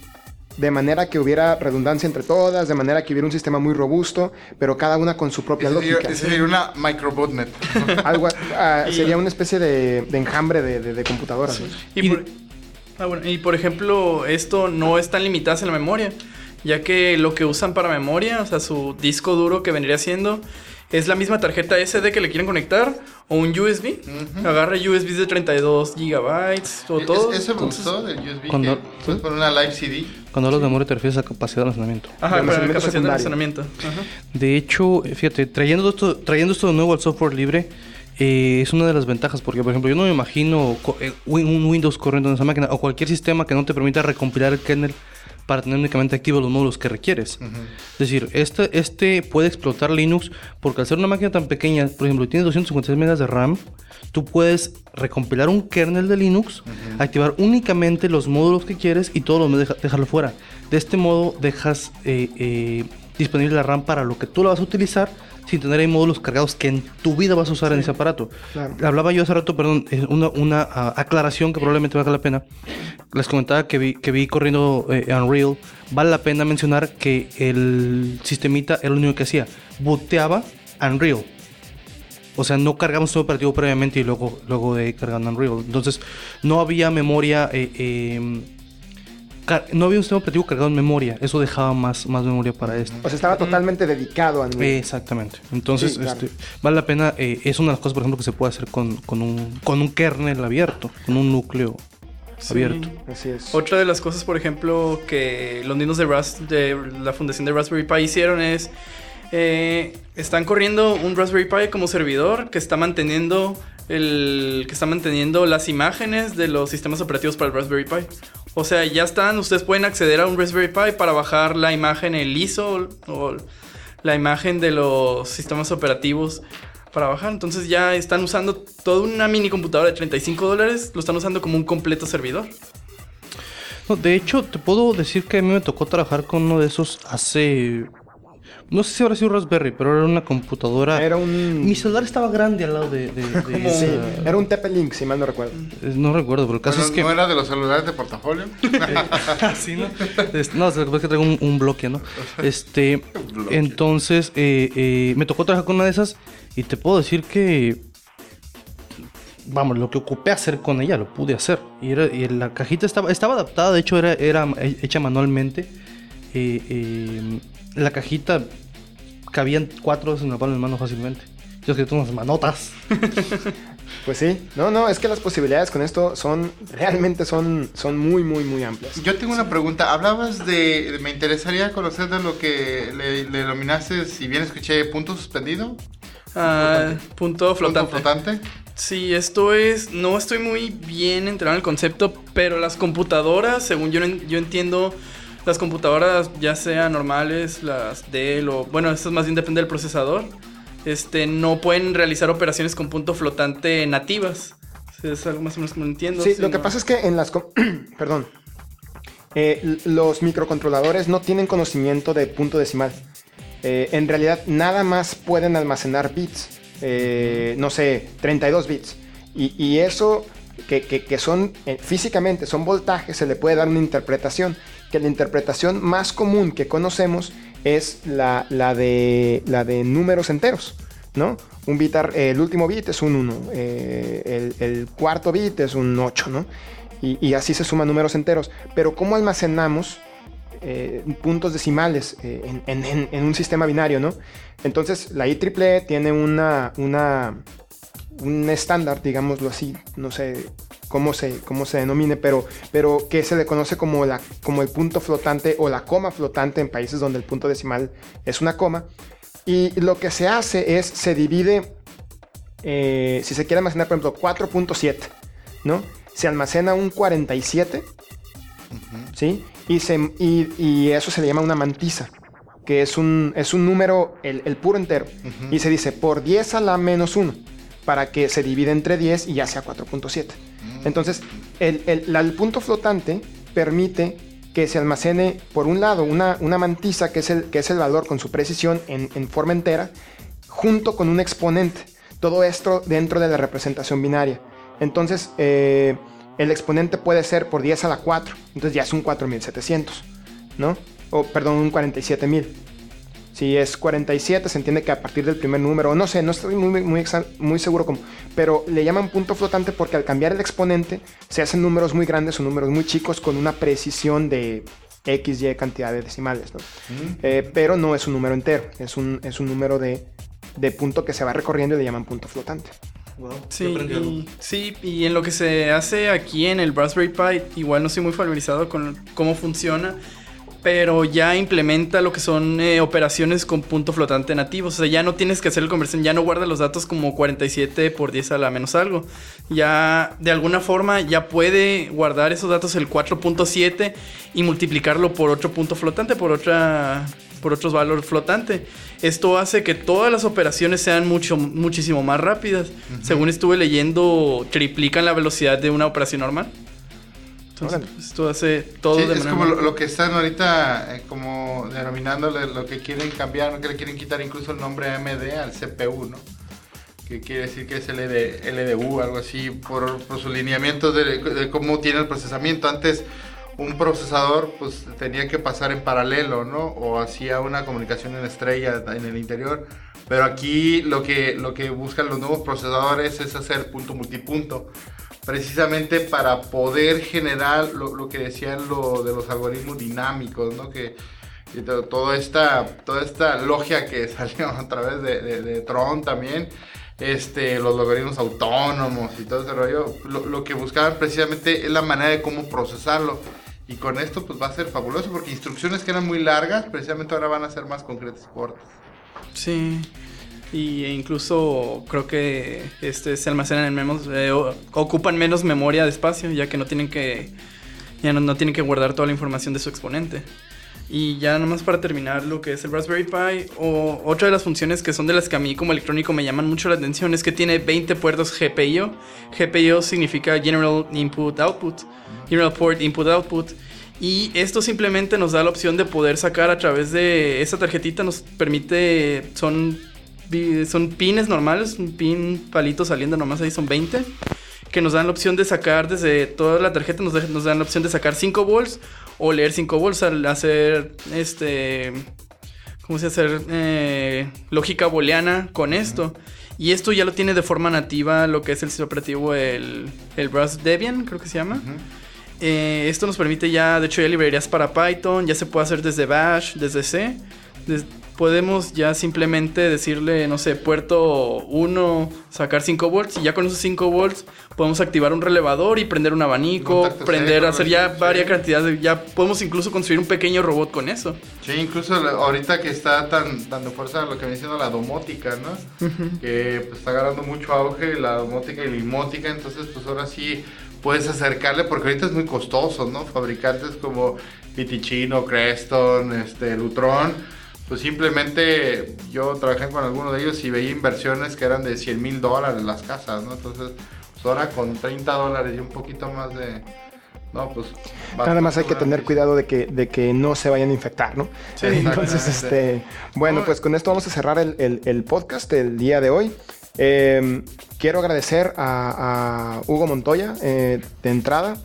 de manera que hubiera redundancia entre todas, de manera que hubiera un sistema muy robusto, pero cada una con su propia sería, lógica. ese sería una microbotnet. [laughs] Algo, ah, sería una especie de, de enjambre de, de- de computadoras. ¿no? Y, por, ah, bueno, y por ejemplo, esto no es tan limitado en la memoria, ya que lo que usan para memoria, o sea, su disco duro que vendría siendo, es la misma tarjeta SD que le quieren conectar o un USB. Agarra USBs de 32 gigabytes o todo. Es- eso me Entonces- gustó del USB. Cuando- que puedes poner una live CD. Cuando hablas de memoria te refieres a capacidad de almacenamiento. Ajá, de para la capacidad de almacenamiento. Ajá. De hecho, fíjate, trayendo esto, trayendo esto de nuevo al software libre, eh, es una de las ventajas, porque por ejemplo, yo no me imagino eh, un Windows corriendo en esa máquina o cualquier sistema que no te permita recompilar el kernel para tener únicamente activos los módulos que requieres. Es decir, este, este puede explotar Linux porque al ser una máquina tan pequeña, por ejemplo, tiene 256 megas de RAM, tú puedes recompilar un kernel de Linux, activar únicamente los módulos que quieres y todos los deja- dejarlo fuera. De este modo dejas eh, eh, disponible la RAM para lo que tú la vas a utilizar sin tener ahí módulos cargados que en tu vida vas a usar en ese aparato. Claro. Hablaba yo hace rato, perdón, una, una ah, aclaración que probablemente valga la pena. Les comentaba que vi, que vi corriendo eh, Unreal. Vale la pena mencionar que el sistemita era lo único que hacía. Boteaba Unreal. O sea, no un sistema operativo previamente y luego, luego de cargar Unreal. Entonces, no había memoria. eh, eh, no había un sistema operativo cargado en memoria. Eso dejaba más, más memoria para esto. O sea, estaba totalmente dedicado a Unreal. Exactamente. Entonces, Sí, claro. este, vale la pena. eh, es una de las cosas, por ejemplo, que se puede hacer con, con un, con un kernel abierto, con un núcleo Sí. abierto. Así es. Otra de las cosas, por ejemplo, que los niños de, Ras- de la fundación de Raspberry Pi hicieron es... eh, están corriendo un Raspberry Pi como servidor que está manteniendo el que está manteniendo las imágenes de los sistemas operativos para el Raspberry Pi. O sea, ya están, ustedes pueden acceder a un Raspberry Pi para bajar la imagen, el ISO o la imagen de los sistemas operativos para bajar. Entonces ya están usando toda una mini computadora de 35 dólares, lo están usando como un completo servidor. De hecho, te puedo decir que a mí me tocó trabajar con uno de esos hace. No sé si habrá sido Raspberry, pero era una computadora. Era un... Mi celular estaba grande al lado de. de- de [laughs] Sí, esa- era un TP-Link, si mal no recuerdo. eh, No recuerdo, pero el caso Bueno, es que. ¿No era de los celulares de portafolio? [laughs] Sí, ¿no? No, es que traigo un, un bloque, ¿no? Este, [laughs] entonces, eh, eh, me tocó trabajar con una de esas y te puedo decir que, vamos, lo que ocupé hacer con ella lo pude hacer. Y, era, y la cajita estaba, estaba adaptada, de hecho era, era hecha manualmente. Eh, eh, la cajita cabían cuatro veces en la palma de mano fácilmente. Yo escribí unas manotas. [laughs] Pues sí. No, no, es que las posibilidades con esto son... Realmente son, son muy, muy, muy amplias. Yo tengo una pregunta. Hablabas de. Me interesaría conocer de lo que le, le denominaste, si bien escuché, punto suspendido. Ah, punto flotante. Punto flotante. Sí, esto es. No estoy muy bien enterado en el concepto, pero las computadoras, según yo, yo entiendo, las computadoras, ya sean normales, las Dell o. Bueno, esto más bien depende del procesador. Este, no pueden realizar operaciones con punto flotante nativas. Es algo más o menos como entiendo. Sí, lo que pasa es que en las... [clears throat] Perdón. Eh, los microcontroladores no tienen conocimiento de punto decimal. Eh, en realidad nada más pueden almacenar bits. Eh, no sé, 32 bits. Y, y eso que, que- que son físicamente, son voltajes, se le puede dar una interpretación. Que la interpretación más común que conocemos es la, la de, la de números enteros. ¿no? Un bit, el último bit es un 1, el, el cuarto bit es un 8, ¿no? Y, así se suman números enteros. Pero ¿cómo almacenamos eh, puntos decimales eh, en, en- un sistema binario, ¿no? Entonces, la IEEE tiene una, una, un estándar, digámoslo así, no sé cómo se, cómo se denomine, pero, pero que se le conoce como, la, como el punto flotante o la coma flotante en países donde el punto decimal es una coma. Y lo que se hace es, se divide, eh, si se quiere almacenar, por ejemplo, 4.7, ¿no? Se almacena un 47, ¿sí? Y, se, y, y eso se le llama una mantisa, que es un, es un número, el, el puro entero. Y se dice por 10 a la menos 1, para que se divide entre 10 y ya sea 4.7. Entonces, el, el- punto flotante permite que se almacene, por un lado, una, una mantisa, que es, el, que es el valor con su precisión en, en forma entera, junto con un exponente. Todo esto dentro de la representación binaria. Entonces, eh, el exponente puede ser por 10 a la 4. Entonces ya es un 4700, ¿no? O, perdón, un 47000. Si es 47, se entiende que a partir del primer número, no sé, no estoy muy, muy, muy seguro cómo, pero le llaman punto flotante porque al cambiar el exponente se hacen números muy grandes o números muy chicos con una precisión de x, y cantidad de decimales, ¿no? Eh, pero no es un número entero, es un, es un número de, de punto que se va recorriendo y le llaman punto flotante. Sí, y, sí, y en lo que se hace aquí en el Raspberry Pi, igual no estoy muy familiarizado con cómo funciona, pero ya implementa lo que son eh, operaciones con punto flotante nativos. O sea, ya no tienes que hacer el conversión, ya no guarda los datos como 47 por 10 a la menos algo. Ya de alguna forma ya puede guardar esos datos el 4.7 y multiplicarlo por otro punto flotante, por otra por otros valores flotantes. Esto hace que todas las operaciones sean mucho, muchísimo más rápidas. Según estuve leyendo, triplican la velocidad de una operación normal. Entonces, Órale. esto hace todo Sí, de es manera como muy- lo, lo que están ahorita eh, como denominándole lo que quieren cambiar, ¿no? que le quieren quitar incluso el nombre AMD al CPU, ¿no? Que quiere decir que es LD, LDU, algo así, por, por su lineamiento de, de cómo tiene el procesamiento. Antes un procesador pues tenía que pasar en paralelo, ¿no? O hacía una comunicación en estrella en el interior. Pero aquí lo que, lo que buscan los nuevos procesadores es hacer punto multipunto precisamente para poder generar lo, lo que decían lo de los algoritmos dinámicos, ¿no? Que, que to- toda esta, toda esta logia que [laughs] salió a través de, de- Tron también, este, los algoritmos autónomos y todo ese rollo, lo, lo que buscaban precisamente es la manera de cómo procesarlo. Y con esto pues va a ser fabuloso porque instrucciones que eran muy largas, precisamente ahora van a ser más concretas y cortas. Sí. Y incluso creo que este se almacenan en menos eh, ocupan menos memoria de espacio, ya que no tienen que ya no, no tienen que guardar toda la información de su exponente. Y ya nomás para terminar lo que es el Raspberry Pi, o otra de las funciones que son de las que a mí como electrónico me llaman mucho la atención es que tiene 20 puertos GPIO. GPIO significa General Input Output, General Port Input Output. Y esto simplemente nos da la opción de poder sacar a través de esa tarjetita, nos permite, son, son pines normales, un pin palito saliendo nomás ahí son 20 que nos dan la opción de sacar desde toda la tarjeta, nos, de- nos dan la opción de sacar 5 volts o leer 5 volts al hacer este. ¿Cómo se hacer? Eh, lógica booleana con esto. Y esto ya lo tiene de forma nativa lo que es el sistema operativo, el, el Browse Debian, creo que se llama. Eh, esto nos permite ya, de hecho, ya librerías para Python, ya se puede hacer desde Bash, desde C. Des- podemos ya simplemente decirle, no sé, puerto 1, sacar 5 volts y ya con esos 5 volts podemos activar un relevador y prender un abanico, prender, seco, hacer ya varias cantidades, de- ya podemos incluso construir un pequeño robot con eso. Sí, incluso ahorita que está tan, de fuerza lo que viene siendo la domótica, ¿no? Que pues, está agarrando mucho auge la domótica y la imótica, entonces pues ahora sí puedes acercarle, porque ahorita es muy costoso, ¿no? Fabricantes como Piticino, Creston, este, Lutron, pues simplemente yo trabajé con algunos de ellos y veía inversiones que eran de 100 mil dólares las casas, ¿no? Entonces, pues ahora con 30 dólares y un poquito más de... No, pues... Nada más hay que tener cuidado de que, de que no se vayan a infectar, ¿no? Sí, [laughs] Entonces, este, bueno, pues con esto vamos a cerrar el, el- el podcast del día de hoy. Eh, quiero agradecer a, a Hugo Montoya eh, de entrada.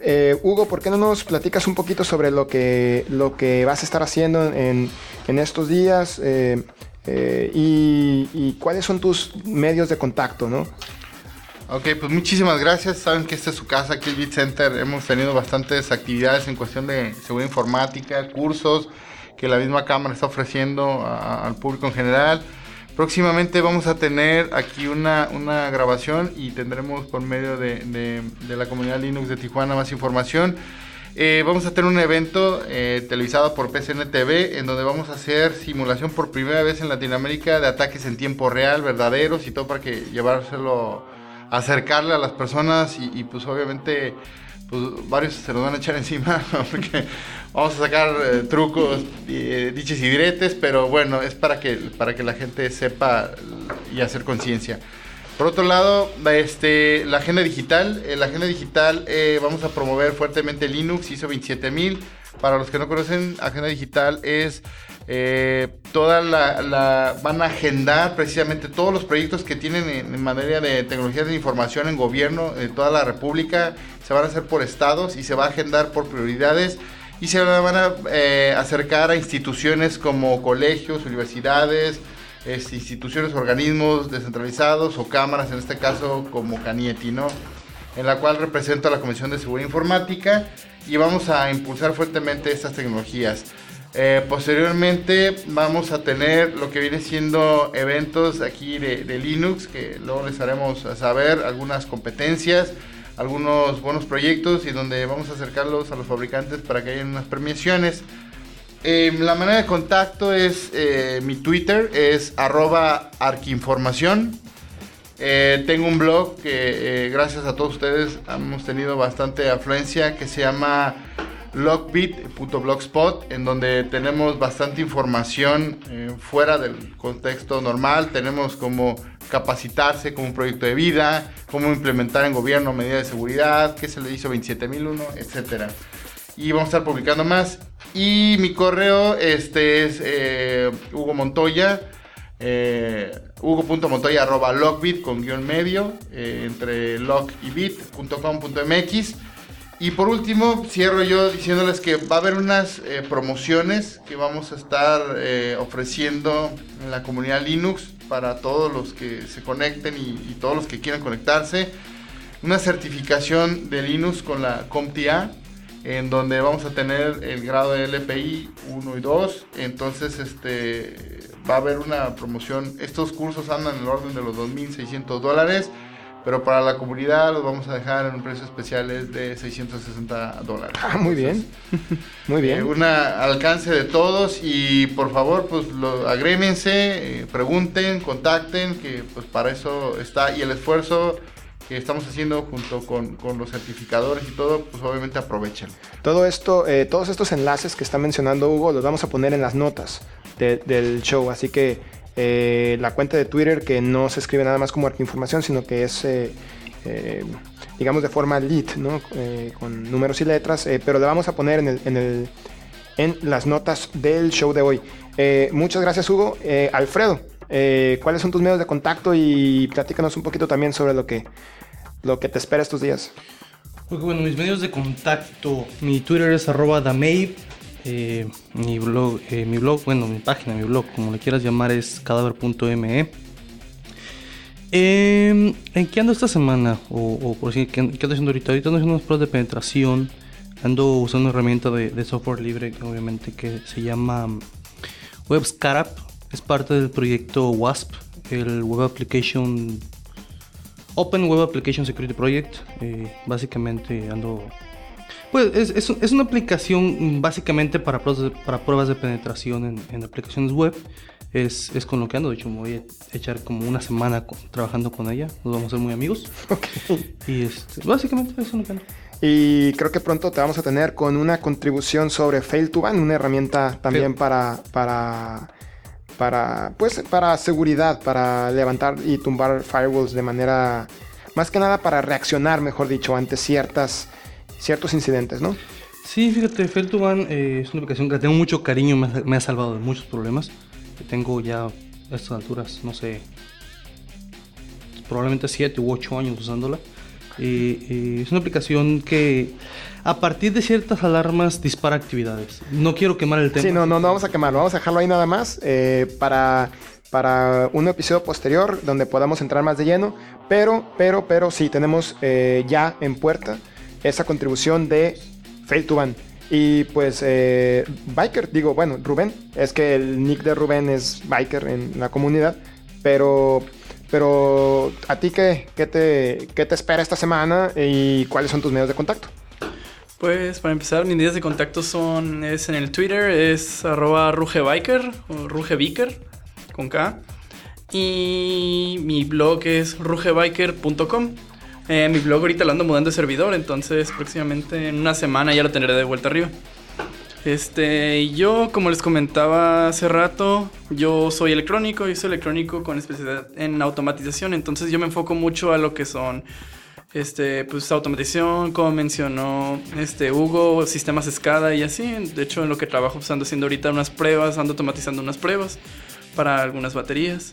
Eh, Hugo, ¿por qué no nos platicas un poquito sobre lo que, lo que vas a estar haciendo en, en estos días eh, eh, y, cuáles son tus medios de contacto, ¿no? Ok, pues muchísimas gracias. Saben que esta es su casa, aquí el Beat Center. Hemos tenido bastantes actividades en cuestión de seguridad informática, cursos que la misma cámara está ofreciendo al público en general. Próximamente vamos a tener aquí una, una grabación y tendremos por medio de- de la comunidad Linux de Tijuana más información. Eh, vamos a tener un evento eh, televisado por PCN TV en donde vamos a hacer simulación por primera vez en Latinoamérica de ataques en tiempo real, verdaderos y todo para que llevárselo, acercarle a las personas y, pues obviamente pues varios se nos van a echar [laughs] encima porque vamos a sacar eh, trucos, eh, diches y diretes, pero bueno, es para que, para que la gente sepa y hacer conciencia. Por otro lado, este, la agenda digital. En la agenda digital eh, vamos a promover fuertemente Linux ISO 27000. Para los que no conocen, agenda digital es eh, toda la, van a agendar precisamente todos los proyectos que tienen en, materia de tecnologías de información en gobierno en toda la república. Se van a hacer por estados y se va a agendar por prioridades y se van a eh, acercar a instituciones como colegios, universidades, este, instituciones, organismos descentralizados o cámaras, en este caso como Canieti, ¿no? En la cual represento a la Comisión de Seguridad Informática y vamos a impulsar fuertemente estas tecnologías. Eh, posteriormente vamos a tener lo que viene siendo eventos aquí de, de Linux, que luego les haremos saber algunas competencias, algunos buenos proyectos y donde vamos a acercarlos a los fabricantes para que haya unas premiaciones. Eh, la manera de contacto es eh, mi Twitter, es arroba arquinformación. Eh, tengo un blog que eh, gracias a todos ustedes hemos tenido bastante afluencia que se llama logbit.blogspot en donde tenemos bastante información fuera del contexto normal. Tenemos como capacitarse como un proyecto de vida, cómo implementar en gobierno medidas de seguridad, qué se le hizo 27001, etcétera y vamos a estar publicando más. Y mi correo este es eh, Hugo Montoya, eh, hugo.montoya arroba logbit con guion medio, eh, entre log y bit.com.mx. Y por último, cierro yo diciéndoles que va a haber unas eh, promociones que vamos a estar ofreciendo en la comunidad Linux para todos los que se conecten y, y todos los que quieran conectarse. Una certificación de Linux con la CompTIA en donde vamos a tener el grado de LPI 1 y 2. Entonces, este va a haber una promoción. Estos cursos andan en el orden de los 2.600 dólares, pero para la comunidad los vamos a dejar en un precio especial de 660 dólares. Ah, muy bien. Muy Eh, bien. una alcance de todos y por favor, pues lo, agrémense, eh, pregunten, contacten, que pues para eso está y el esfuerzo que estamos haciendo junto con, con los certificadores y todo, pues obviamente aprovechen. Todo esto, eh, todos estos enlaces que está mencionando Hugo, los vamos a poner en las notas de- del show. Así que eh, la cuenta de Twitter, que no se escribe nada más como arquinformación, sino que es, eh, digamos, de forma lit, ¿no? Con números y letras, pero la vamos a poner en, el, en, el- en las notas del show de hoy. Muchas gracias, Hugo. Alfredo, eh, ¿cuáles son tus medios de contacto? Y platícanos un poquito también sobre lo que, lo que te espera estos días. Bueno, mis medios de contacto. Mi Twitter es arroba eh, mi blog, eh, mi blog, bueno, mi página, mi blog, como le quieras llamar, es cadáver.me. Eh, ¿En qué ando esta semana? O, o por decir, ¿qué, ando haciendo ahorita? Ahorita ando haciendo unas pruebas de penetración. Ando usando una herramienta de, de software libre, obviamente, que se llama WebScarab. Es parte del proyecto WASP, el Web Application Open Web Application Security Project. eh, básicamente ando. Pues es, es es una aplicación básicamente para pruebas de, para pruebas de penetración en, en aplicaciones web. Es, es con lo que ando. De hecho, me voy a echar como una semana trabajando con ella. Nos vamos a ser muy amigos. [laughs] Y este, básicamente eso es lo que ando. Y creo que pronto te vamos a tener con una contribución sobre Fail to Ban, una herramienta también Fail. para, para, para, pues, para seguridad, para levantar y tumbar firewalls de manera, más que nada para reaccionar, mejor dicho, ante ciertas, ciertos incidentes, ¿no? Sí, fíjate, Feltuban eh, es una aplicación que tengo mucho cariño, me ha, salvado de muchos problemas. Tengo ya a estas alturas, no sé, probablemente 7 u 8 años usándola. Eh, eh, es una aplicación que a partir de ciertas alarmas dispara actividades. No quiero quemar el tema. Sí, no, no, no vamos a quemarlo, vamos a dejarlo ahí nada más eh, para para un episodio posterior donde podamos entrar más de lleno. Pero, pero, pero sí, tenemos eh, ya en puerta esa contribución de Fail Ban. Y pues eh, Biker, digo, bueno, Rubén, es que el nick de Rubén es Biker en la comunidad, pero, pero ¿a ti qué, qué, te, qué te espera esta semana y cuáles son tus medios de contacto? Pues para empezar, mis medios de contacto son, es en el Twitter, es arroba rugebiker o rugebiker con K. Y mi blog es rugebiker.com. Eh, mi blog ahorita lo ando mudando de servidor, entonces próximamente en una semana ya lo tendré de vuelta arriba. Este, yo, como les comentaba hace rato, yo soy electrónico, yo soy electrónico con especialidad en automatización, entonces yo me enfoco mucho a lo que son este, pues automatización, como mencionó este Hugo, sistemas SCADA y así. De hecho, en lo que trabajo, pues ando haciendo ahorita unas pruebas, ando automatizando unas pruebas para algunas baterías.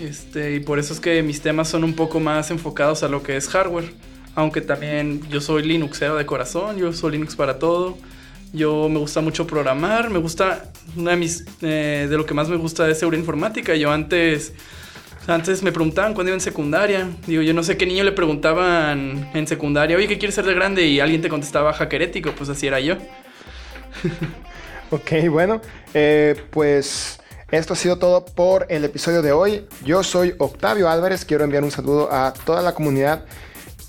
Este, y por eso es que mis temas son un poco más enfocados a lo que es hardware. Aunque también yo soy Linuxero de corazón, yo soy Linux para todo. Yo me gusta mucho programar, me gusta, una de mis, eh, de lo que más me gusta es seguridad informática. Yo antes, antes me preguntaban cuando iba en secundaria. Digo, yo no sé qué niño le preguntaban en secundaria, oye, ¿qué quieres ser de grande? Y alguien te contestaba hacker ético, pues así era yo. ok, bueno, eh, pues esto ha sido todo por el episodio de hoy. Yo soy Octavio Álvarez, quiero enviar un saludo a toda la comunidad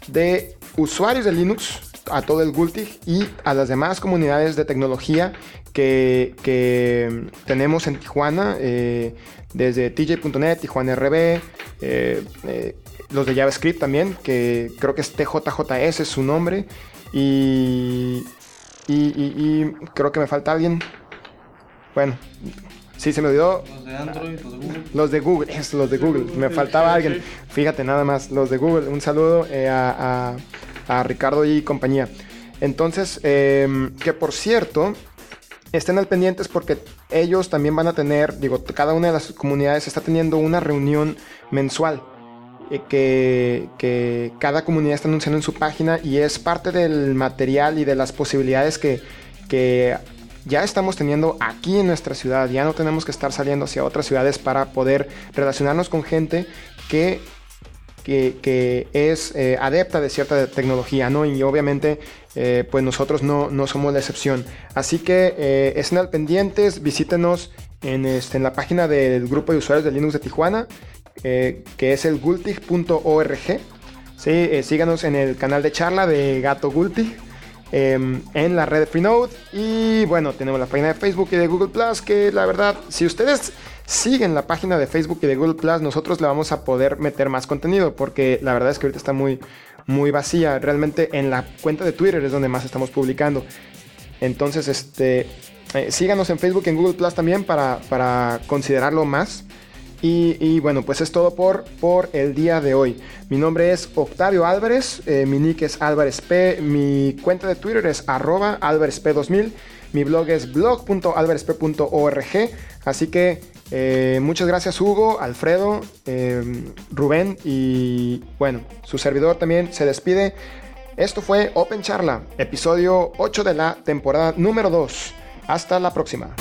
de usuarios de Linux, a todo el Gultig y a las demás comunidades de tecnología que, que tenemos en Tijuana, eh, desde TJ.net, Tijuana RB, eh, eh, los de JavaScript también, que creo que es TJJS es su nombre, y, y, y, y creo que me falta alguien. Bueno, Sí, se me olvidó. Los de Android, los de Google. Los de Google, es, los de Google. Me faltaba alguien. Fíjate, nada más, los de Google. Un saludo eh, a, a- a Ricardo y compañía. Entonces, eh, que por cierto, estén al pendientes porque ellos también van a tener, digo, cada una de las comunidades está teniendo una reunión mensual. eh, Que, cada comunidad está anunciando en su página y es parte del material y de las posibilidades que, que ya estamos teniendo aquí en nuestra ciudad. Ya no tenemos que estar saliendo hacia otras ciudades para poder relacionarnos con gente que, que, es eh, adepta de cierta tecnología, ¿no? Y obviamente, eh, pues nosotros no, no somos la excepción. Así que eh, estén al pendientes, visítenos en, este, en la página del grupo de usuarios de Linux de Tijuana, que es el gultig.org. Sí, síganos en el canal de charla de Gato Gultig em, en la red de Freenode. Y bueno, tenemos la página de Facebook y de Google Plus, que la verdad, si ustedes siguen la página de Facebook y de Google Plus, nosotros le vamos a poder meter más contenido, porque la verdad es que ahorita está muy, muy vacía. Realmente en la cuenta de Twitter es donde más estamos publicando. Entonces, este, eh, síganos en Facebook y en Google Plus también para, para considerarlo más. Y, bueno, pues es todo por, por el día de hoy. Mi nombre es Octavio Álvarez, eh, mi nick es Álvarez P, mi cuenta de Twitter es arroba álvarezp2000, mi blog es blog.alvarezp.org, así que eh, muchas gracias Hugo, Alfredo, eh, Rubén y bueno, su servidor también se despide. Esto fue Open Charla, episodio 8 de la temporada número 2. Hasta la próxima.